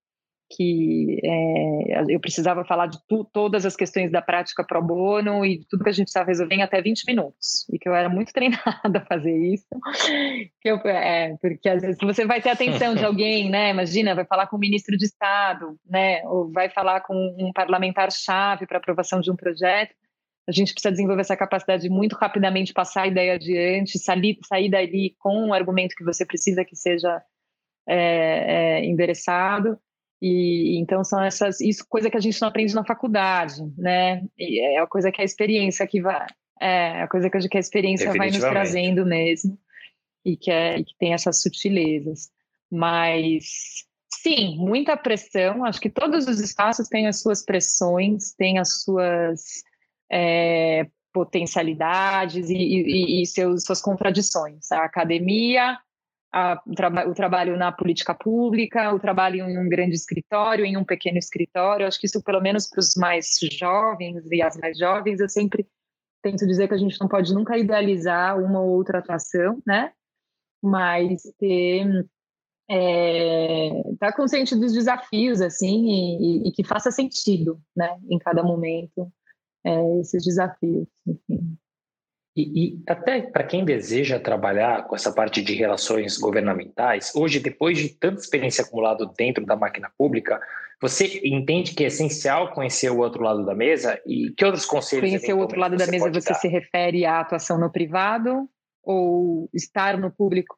Speaker 2: que é, eu precisava falar de tu, todas as questões da prática pro bono e tudo que a gente estava resolvendo em até 20 minutos. E que eu era muito treinada a fazer isso. Eu, é, porque às vezes você vai ter atenção de alguém, né? Imagina, vai falar com o ministro de Estado, né? Ou vai falar com um parlamentar-chave para aprovação de um projeto. A gente precisa desenvolver essa capacidade de muito rapidamente passar a ideia adiante, sair, sair dali com o argumento que você precisa que seja é, é, endereçado e então são essas isso coisa que a gente não aprende na faculdade, né? E é a coisa que a experiência que vai é a coisa que a experiência vai nos trazendo mesmo e que é e que tem essas sutilezas. Mas sim, muita pressão. Acho que todos os espaços têm as suas pressões, têm as suas é, potencialidades e, e, e seus, suas contradições. A academia a, o, traba o, trabalho na política pública, o trabalho em um grande escritório, em um pequeno escritório. Acho que isso, pelo menos para os mais jovens e as mais jovens, eu sempre tento dizer que a gente não pode nunca idealizar uma ou outra atuação, né? Mas ter é, tá consciente dos desafios assim e, e, e, que faça sentido, né? Em cada momento é, esses desafios. Enfim.
Speaker 1: E, e até para quem deseja trabalhar com essa parte de relações governamentais, hoje, depois de tanta experiência acumulada dentro da máquina pública, você entende que é essencial conhecer o outro lado da mesa? E que outros conselhos?
Speaker 2: Conhecer o outro lado da mesa, você dar? se refere à atuação no privado ou estar no público?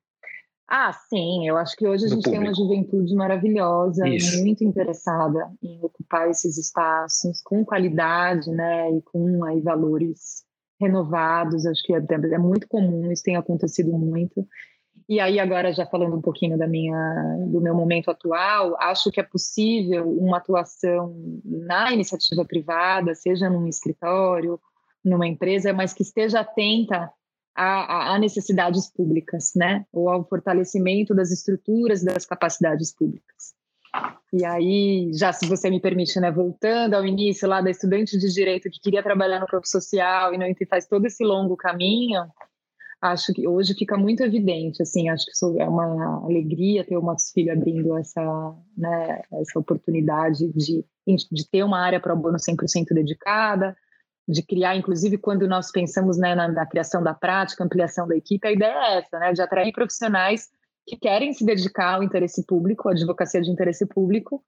Speaker 2: Ah, sim, eu acho que hoje a gente tem uma juventude maravilhosa, Isso. muito interessada em ocupar esses espaços com qualidade, né, e com aí valores renovados, acho que é, é muito comum, isso tem acontecido muito. E aí agora já falando um pouquinho da minha do meu momento atual, acho que é possível uma atuação na iniciativa privada, seja num escritório, numa empresa, mas que esteja atenta a, a, necessidades públicas, né? Ou ao fortalecimento das estruturas das capacidades públicas. E aí, já se você me permite, né, voltando ao início lá da estudante de direito que queria trabalhar no campo social e não e faz todo esse longo caminho, acho que hoje fica muito evidente, assim, acho que é uma alegria ter o Matos Filho abrindo essa, né, essa oportunidade de, de ter uma área para o bono 100% dedicada, de criar, inclusive quando nós pensamos né, na, na criação da prática, ampliação da equipe, a ideia é essa, né, de atrair profissionais que querem se dedicar ao interesse público, à advocacia de interesse público,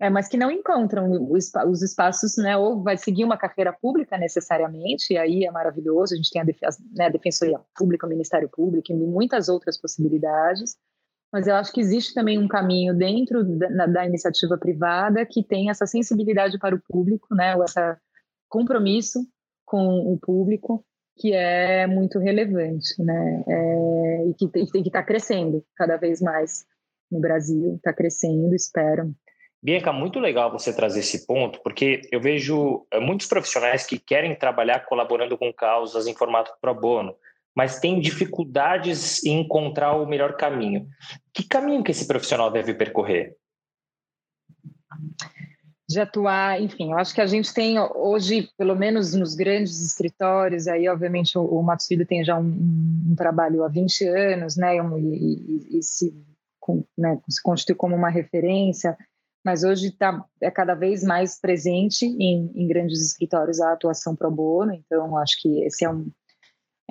Speaker 2: é, mas que não encontram os, os, espaços, né, ou vai seguir uma carreira pública necessariamente, e aí é maravilhoso, a gente tem a, né, a Defensoria Pública, o Ministério Público e muitas outras possibilidades, mas eu acho que existe também um caminho dentro da, da iniciativa privada que tem essa sensibilidade para o público, né, ou esse compromisso com o público, que é muito relevante, né? É, e que tem, que estar tá crescendo cada vez mais no Brasil, está crescendo, espero.
Speaker 1: Bianca, muito legal você trazer esse ponto, porque eu vejo eh, muitos profissionais que querem trabalhar colaborando com causas em formato pro bono, mas têm dificuldades em encontrar o melhor caminho. Que caminho que esse profissional deve percorrer?
Speaker 2: De atuar, enfim, eu acho que a gente tem hoje, pelo menos nos grandes escritórios, aí obviamente o, o Matos Filho tem já um, um, trabalho há 20 anos, né, e, e, e se, com, né, se constitui como uma referência, mas hoje tá, é cada vez mais presente em, em grandes escritórios a atuação pro bono, então acho que esse é um,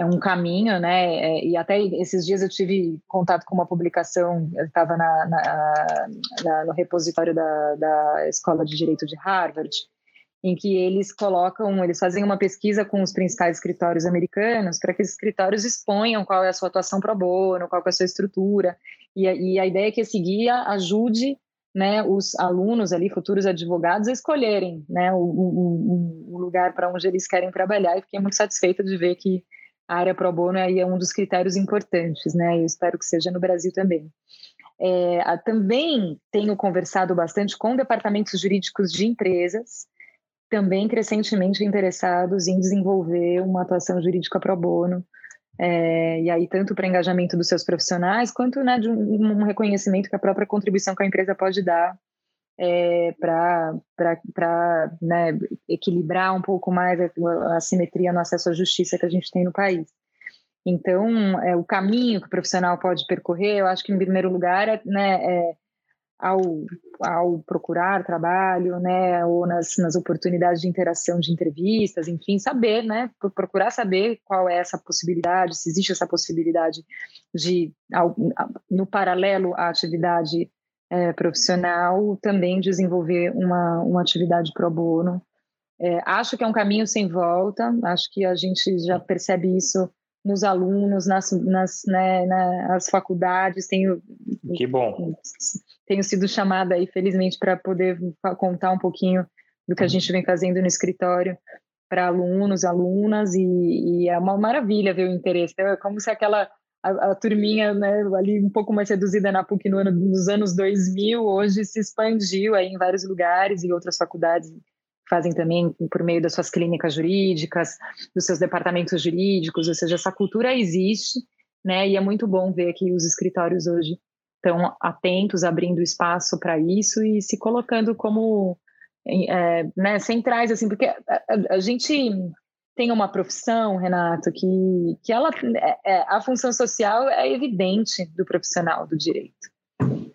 Speaker 2: é um caminho, né? É, e até esses dias eu tive contato com uma publicação, eu estava no repositório da, da Escola de Direito de Harvard, em que eles colocam, eles fazem uma pesquisa com os principais escritórios americanos para que os escritórios exponham qual é a sua atuação pro bono, qual é a sua estrutura, e, e a ideia é que esse guia ajude né, os alunos ali, futuros advogados, a escolherem né, o, o, o lugar para onde eles querem trabalhar, e fiquei muito satisfeita de ver que a área pro bono aí é um dos critérios importantes, né, eu espero que seja no Brasil também. É, também tenho conversado bastante com departamentos jurídicos de empresas, também crescentemente interessados em desenvolver uma atuação jurídica pro bono, é, e aí tanto para engajamento dos seus profissionais, quanto né, de um, um, reconhecimento que a própria contribuição que a empresa pode dar é, para né, equilibrar um pouco mais a, a simetria no acesso à justiça que a gente tem no país. Então, é, o caminho que o profissional pode percorrer, eu acho que, em primeiro lugar, é, né, é ao, ao procurar trabalho, né, ou nas, nas oportunidades de interação de entrevistas, enfim, saber, né, procurar saber qual é essa possibilidade, se existe essa possibilidade de, no paralelo à atividade é, profissional, também desenvolver uma, uma atividade pro bono. É, acho que é um caminho sem volta, acho que a gente já percebe isso nos alunos, nas, nas, né, nas faculdades. Tenho,
Speaker 1: que bom.
Speaker 2: Tenho sido chamada aí, felizmente, para poder contar um pouquinho do que a gente vem fazendo no escritório para alunos, alunas, e, e, é uma maravilha ver o interesse. É como se aquela a, a, turminha né, ali um pouco mais reduzida na PUC no ano, nos anos 2000, hoje se expandiu aí em vários lugares e outras faculdades fazem também por meio das suas clínicas jurídicas, dos seus departamentos jurídicos, ou seja, essa cultura existe, né? E é muito bom ver que os escritórios hoje estão atentos, abrindo espaço para isso e se colocando como é, né, centrais, assim, porque a, a, a, gente tem uma profissão, Renato, que, que ela, é, é a função social é evidente do profissional do direito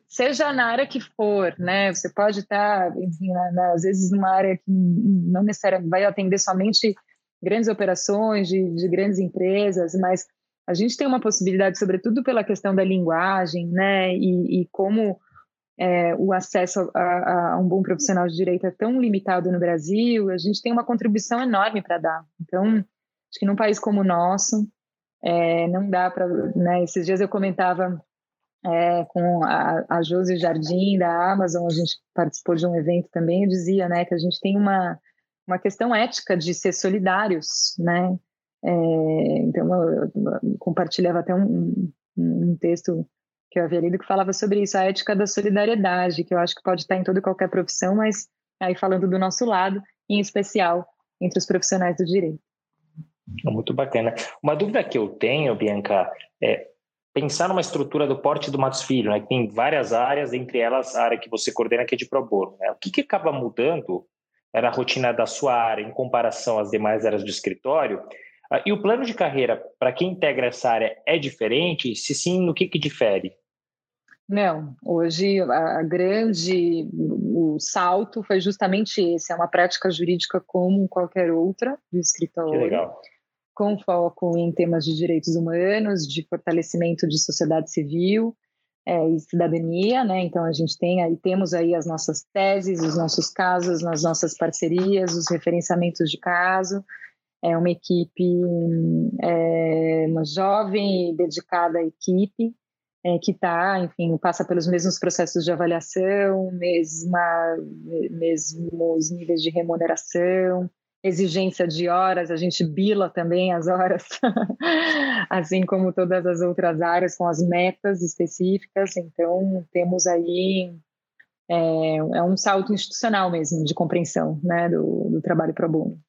Speaker 2: seja na área que for, né? Você pode estar, enfim, na, na, às vezes numa área que não necessariamente vai atender somente grandes operações de, de, grandes empresas, mas a gente tem uma possibilidade, sobretudo pela questão da linguagem, né? E, e como é, o acesso a, a, um bom profissional de direito é tão limitado no Brasil, a gente tem uma contribuição enorme para dar. Então, acho que num país como o nosso, é, não dá para. Né? Esses dias eu comentava é, com a, a Josi Jardim da Amazon, a gente participou de um evento também, eu dizia, né, que a gente tem uma, uma questão ética de ser solidários, né, é, então eu, eu, compartilhava até um, um, texto que eu havia lido que falava sobre isso, a ética da solidariedade, que eu acho que pode estar em toda e qualquer profissão, mas aí falando do nosso lado, em especial entre os profissionais do direito.
Speaker 1: Muito bacana. Uma dúvida que eu tenho, Bianca, é pensar numa estrutura do porte do Matos Filho, né, que tem várias áreas, entre elas a área que você coordena, que é de pro bono. Né? O que, que acaba mudando né, na rotina da sua área em comparação às demais áreas do escritório? Ah, e o plano de carreira para quem integra essa área é diferente? Se sim, no que, que difere?
Speaker 2: Não, hoje a grande o salto foi justamente esse, é uma prática jurídica como qualquer outra do escritório. Que
Speaker 1: legal
Speaker 2: com foco em temas de direitos humanos, de fortalecimento de sociedade civil é, e cidadania, né? Então a gente tem aí temos aí as nossas teses, os nossos casos, nas nossas parcerias, os referenciamentos de caso. É uma equipe, é, uma jovem e dedicada equipe é, que está, enfim, passa pelos mesmos processos de avaliação, mesma, mesmos níveis de remuneração, exigência de horas, a gente bila também as horas, assim como todas as outras áreas, com as metas específicas. Então, temos aí é, é um salto institucional mesmo de compreensão né, do, do trabalho pro bono.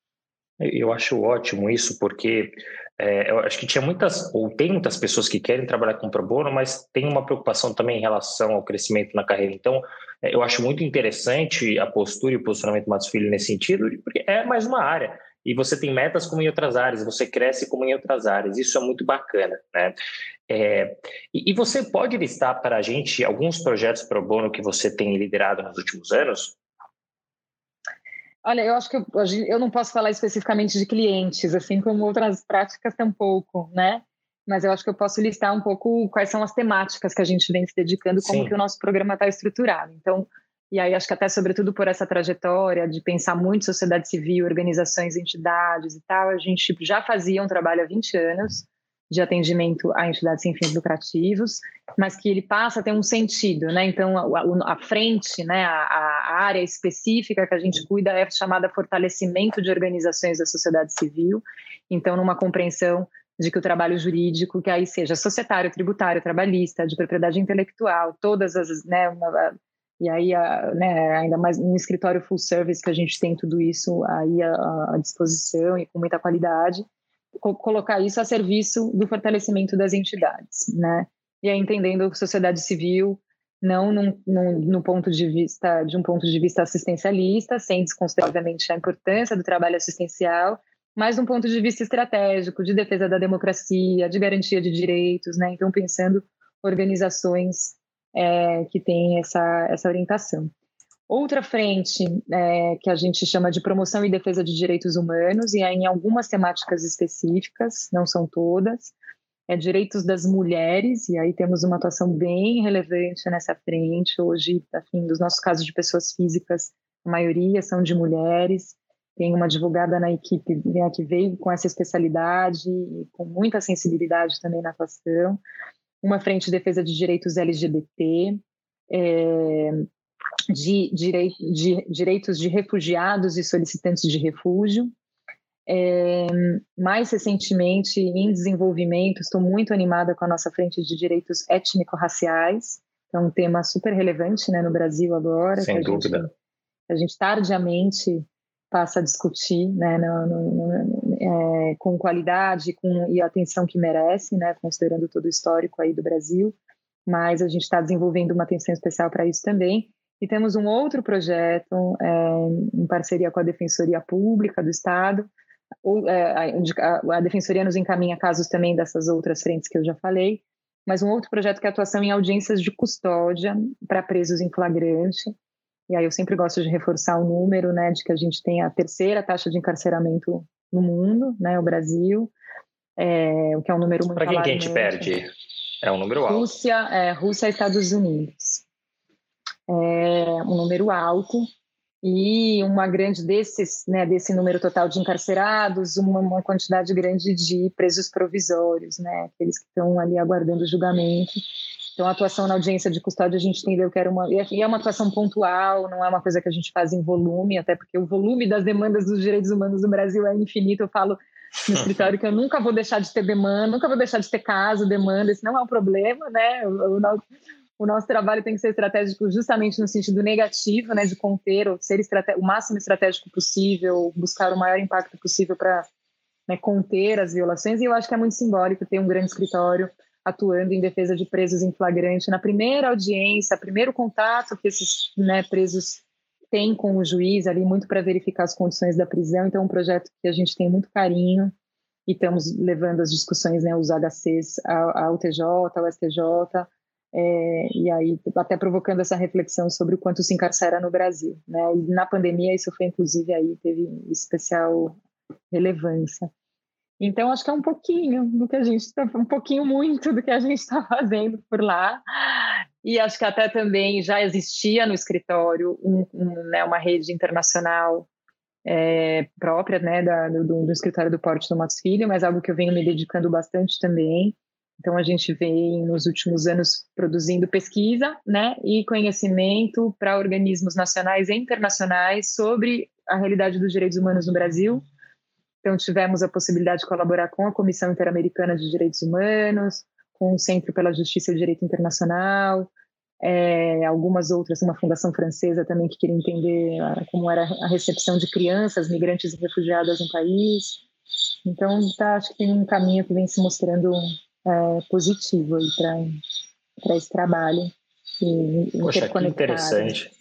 Speaker 1: Eu acho ótimo isso, porque é, eu acho que tinha muitas, ou tem muitas pessoas que querem trabalhar com pro bono, mas tem uma preocupação também em relação ao crescimento na carreira. Então, é, eu acho muito interessante a postura e o posicionamento do Matos Filho nesse sentido, porque é mais uma área. E você tem metas como em outras áreas, você cresce como em outras áreas. Isso é muito bacana, né? É, e, e, você pode listar para a gente alguns projetos pro bono que você tem liderado nos últimos anos?
Speaker 2: Olha, eu acho que eu, eu não posso falar especificamente de clientes, assim como outras práticas tampouco, né? Mas eu acho que eu posso listar um pouco quais são as temáticas que a gente vem se dedicando, como Sim. que o nosso programa está estruturado. Então, e aí acho que até sobretudo por essa trajetória de pensar muito sociedade civil, organizações, entidades e tal, a gente já fazia um trabalho há 20 anos de atendimento a entidades sem fins lucrativos, mas que ele passa a ter um sentido, né? Então, a, a frente, né, a, a, área específica que a gente cuida é chamada fortalecimento de organizações da sociedade civil. Então, numa compreensão de que o trabalho jurídico, que aí seja societário, tributário, trabalhista, de propriedade intelectual, todas as, né, uma, e aí, a, né, ainda mais no escritório full service que a gente tem tudo isso aí à, à disposição e com muita qualidade, co colocar isso a serviço do fortalecimento das entidades, né? E aí entendendo sociedade civil não num, num, no ponto de vista de um ponto de vista assistencialista, sem desconsiderar obviamente a importância do trabalho assistencial, mas um ponto de vista estratégico, de defesa da democracia, de garantia de direitos, né? Então pensando organizações é, que tem essa, essa orientação. Outra frente é, que a gente chama de promoção e defesa de direitos humanos, e aí em algumas temáticas específicas, não são todas, é direitos das mulheres, e aí temos uma atuação bem relevante nessa frente. Hoje, afim, dos nossos casos de pessoas físicas, a maioria são de mulheres. Tem uma advogada na equipe né, que veio com essa especialidade e com muita sensibilidade também na atuação uma frente de defesa de direitos LGBT, é, de, direi de direitos de refugiados e solicitantes de refúgio. É, mais recentemente, em desenvolvimento, estou muito animada com a nossa frente de direitos étnico-raciais, que é um tema super relevante né, no Brasil agora.
Speaker 1: Sem dúvida.
Speaker 2: A gente, a gente tardiamente passa a discutir né, no, no, no, é, com qualidade com, e atenção que merece, né, considerando todo o histórico aí do Brasil, mas a gente está desenvolvendo uma atenção especial para isso também. E temos um outro projeto é, em parceria com a Defensoria Pública do Estado, ou, é, a, a Defensoria nos encaminha casos também dessas outras frentes que eu já falei, mas um outro projeto que é atuação em audiências de custódia para presos em flagrante, e aí eu sempre gosto de reforçar o número, né, de que a gente tem a terceira taxa de encarceramento no mundo, né, o Brasil, é, o que é um número muito
Speaker 1: Para quem que a gente perde? É um número alto.
Speaker 2: Rússia, é, Rússia e Estados Unidos. É um número alto e uma grande desses, né, desse número total de encarcerados, uma, uma quantidade grande de presos provisórios, né, aqueles que estão ali aguardando o julgamento. Então, a atuação na audiência de custódia a gente entendeu que era uma. E é uma atuação pontual, não é uma coisa que a gente faz em volume, até porque o volume das demandas dos direitos humanos no Brasil é infinito. Eu falo no escritório que eu nunca vou deixar de ter demanda, nunca vou deixar de ter caso, demanda, isso não é um problema, né? O, o, nosso, o nosso trabalho tem que ser estratégico justamente no sentido negativo, né? De conter, ou ser o máximo estratégico possível, buscar o maior impacto possível para né, conter as violações. E eu acho que é muito simbólico ter um grande escritório atuando em defesa de presos em flagrante na primeira audiência, primeiro contato que esses né, presos têm com o juiz ali, muito para verificar as condições da prisão. Então, é um projeto que a gente tem muito carinho e estamos levando as discussões, né, os HCs ao, TJ, ao STJ, é, e aí até provocando essa reflexão sobre o quanto se encarcera no Brasil. Né? E na pandemia isso foi, inclusive, aí teve especial relevância. Então, acho que é um pouquinho do que a gente está, um pouquinho muito do que a gente está fazendo por lá. E acho que até também já existia no escritório um, um, né, uma rede internacional é, própria né, da, do, do, escritório do Porto do Matos Filho, mas algo que eu venho me dedicando bastante também. Então, a gente vem nos últimos anos produzindo pesquisa né, e conhecimento para organismos nacionais e internacionais sobre a realidade dos direitos humanos no Brasil então, tivemos a possibilidade de colaborar com a Comissão Interamericana de Direitos Humanos, com o Centro pela Justiça e o Direito Internacional, é, algumas outras, uma fundação francesa também que queria entender como era a recepção de crianças, migrantes e refugiadas no país. Então, tá, acho que tem um caminho que vem se mostrando é, positivo para esse trabalho.
Speaker 1: E, Poxa, que interessante.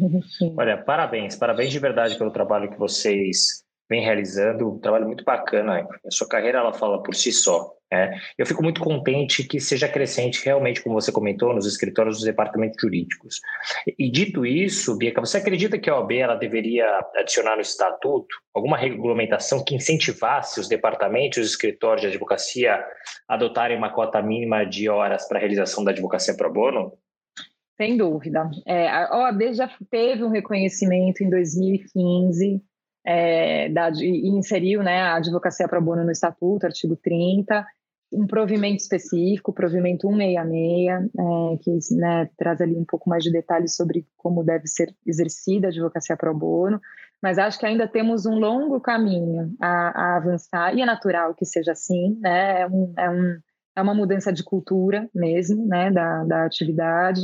Speaker 1: Olha, parabéns, parabéns de verdade pelo trabalho que vocês vem realizando, um trabalho muito bacana. A sua carreira ela fala por si só. Né? Eu fico muito contente que seja crescente realmente, como você comentou, nos escritórios dos departamentos jurídicos. E dito isso, Bianca, você acredita que a OAB ela deveria adicionar no estatuto alguma regulamentação que incentivasse os departamentos e os escritórios de advocacia a adotarem uma cota mínima de horas para a realização da advocacia pro bono?
Speaker 2: Sem dúvida. É, a OAB já teve um reconhecimento em 2015 é, da, e inseriu né, a advocacia pro bono no Estatuto, artigo 30, um provimento específico, provimento 166, é, que né, traz ali um pouco mais de detalhes sobre como deve ser exercida a advocacia pro bono, mas acho que ainda temos um longo caminho a, a avançar, e é natural que seja assim, né, é, um, é, um, é uma mudança de cultura mesmo, né, da, da atividade,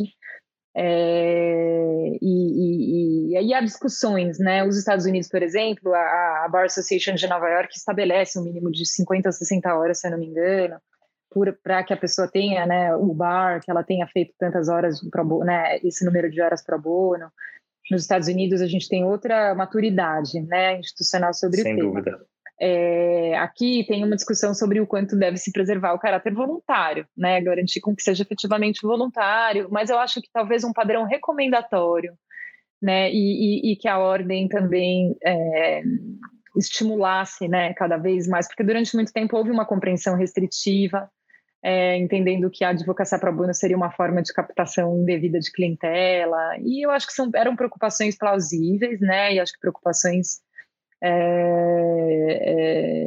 Speaker 2: é, e, e, e, aí há discussões, né? Os Estados Unidos, por exemplo, a, a, Bar Association de Nova York estabelece um mínimo de 50 a 60 horas, se eu não me engano, para que a pessoa tenha, né, o bar, que ela tenha feito tantas horas pro né, esse número de horas pro bono. Nos Estados Unidos a gente tem outra maturidade, né, institucional sobre
Speaker 1: Sem
Speaker 2: o tema.
Speaker 1: Sem dúvida.
Speaker 2: É, aqui tem uma discussão sobre o quanto deve se preservar o caráter voluntário, né? Garantir com que seja efetivamente voluntário, mas eu acho que talvez um padrão recomendatório, né? E, e, e que a ordem também é, estimulasse, né? Cada vez mais, porque durante muito tempo houve uma compreensão restritiva, é, entendendo que a advocacia para bono seria uma forma de captação indevida de clientela, e eu acho que são, eram preocupações plausíveis, né? E acho que preocupações é,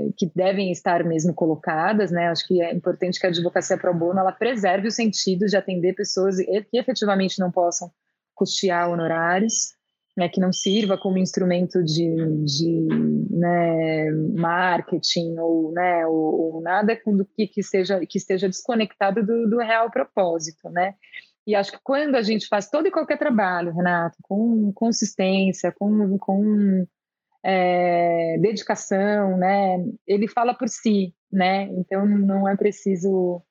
Speaker 2: é, que devem estar mesmo colocadas, né? Acho que é importante que a advocacia pro bono ela preserve o sentido de atender pessoas que efetivamente não possam custear honorários, né? Que não sirva como instrumento de, de né, marketing ou, né, ou, ou nada que, que, seja, que esteja desconectado do, do real propósito, né? E acho que quando a gente faz todo e qualquer trabalho, Renato, com consistência, com, com é, dedicação, né? Ele fala por si, né? Então não é preciso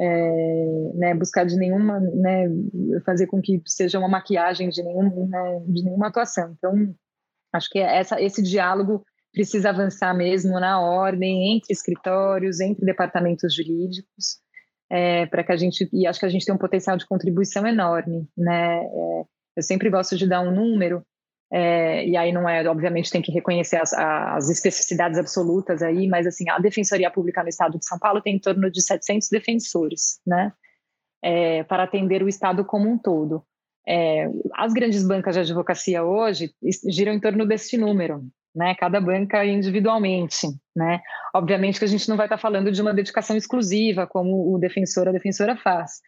Speaker 2: é, né, buscar de nenhuma, né, fazer com que seja uma maquiagem de, nenhum, né, de nenhuma atuação. Então acho que essa, esse diálogo precisa avançar mesmo na ordem entre escritórios, entre departamentos jurídicos, é, para que a gente e acho que a gente tem um potencial de contribuição enorme, né? É, eu sempre gosto de dar um número é, e aí não é, obviamente, tem que reconhecer as, as, especificidades absolutas aí, mas assim, a Defensoria Pública no Estado de São Paulo tem em torno de 700 defensores, né, é, para atender o Estado como um todo. É, as grandes bancas de advocacia hoje giram em torno deste número, né, cada banca individualmente, né. Obviamente que a gente não vai estar falando de uma dedicação exclusiva, como o defensor, a defensora faz,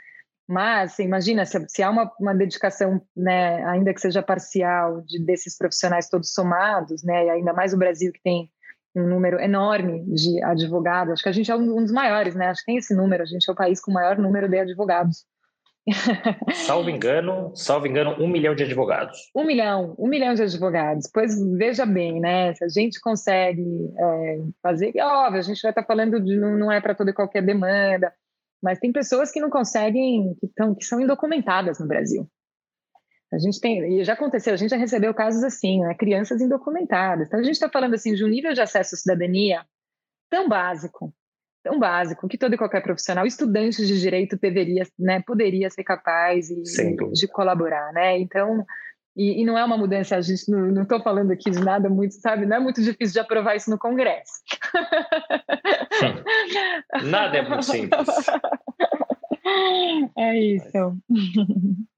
Speaker 2: mas imagina se, se há uma, uma dedicação, né, ainda que seja parcial, de, desses profissionais todos somados, né, e ainda mais o Brasil que tem um número enorme de advogados. Acho que a gente é um, um dos maiores, né? Acho que tem esse número. A gente é o país com o maior número de advogados.
Speaker 1: Salvo engano, salvo engano, um milhão de advogados.
Speaker 2: Um milhão, um milhão de advogados. Pois veja bem, né? Se a gente consegue é, fazer, óbvio, a gente vai estar falando de não é para toda e qualquer demanda. Mas tem pessoas que não conseguem, que, tão, que são indocumentadas no Brasil. A gente tem, e já aconteceu, a gente já recebeu casos assim, né? Crianças indocumentadas. Então a gente está falando assim de um nível de acesso à cidadania tão básico, tão básico, que todo e qualquer profissional, estudante de direito deveria, né, poderia ser capaz e, de colaborar, né? Então, e, e, não é uma mudança, a gente não estou falando aqui de nada muito, sabe? Não é muito difícil de aprovar isso no Congresso.
Speaker 1: nada é muito simples.
Speaker 2: É isso.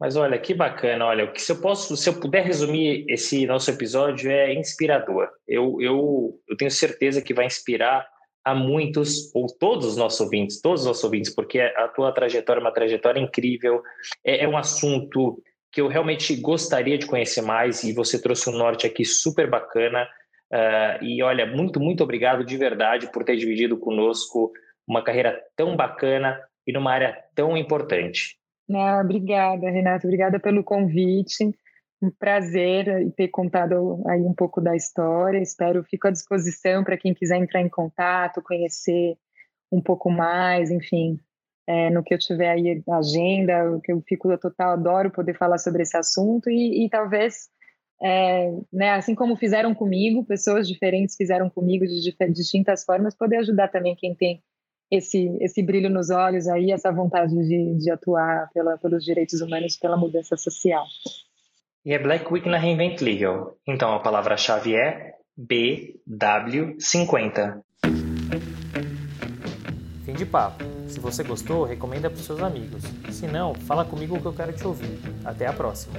Speaker 1: Mas olha, que bacana. Olha, o que se eu posso, se eu puder resumir esse nosso episódio é inspirador. Eu, eu, eu tenho certeza que vai inspirar a muitos ou todos os nossos ouvintes, todos os nossos ouvintes, porque a tua trajetória é uma trajetória incrível. É, é um assunto que eu realmente gostaria de conhecer mais e você trouxe um norte aqui super bacana. Uh, e olha, muito, muito obrigado de verdade por ter dividido conosco uma carreira tão bacana e numa área tão importante.
Speaker 2: Não, obrigada, Renato. Obrigada pelo convite. Um prazer ter contado aí um pouco da história. Espero, fico à disposição para quem quiser entrar em contato, conhecer um pouco mais, enfim, é, no que eu tiver aí agenda, o que eu fico total, adoro poder falar sobre esse assunto e, e talvez é, né, assim como fizeram comigo, pessoas diferentes fizeram comigo de, de distintas formas, poder ajudar também quem tem esse, esse brilho nos olhos aí, essa vontade de, de atuar pela, pelos direitos humanos, pela mudança social.
Speaker 1: E é Black Week na Reinvent Legal, então a palavra-chave é BW50. Fim de papo. Se você gostou, recomenda para seus amigos. Se não, fala comigo que eu quero te ouvir. Até a próxima.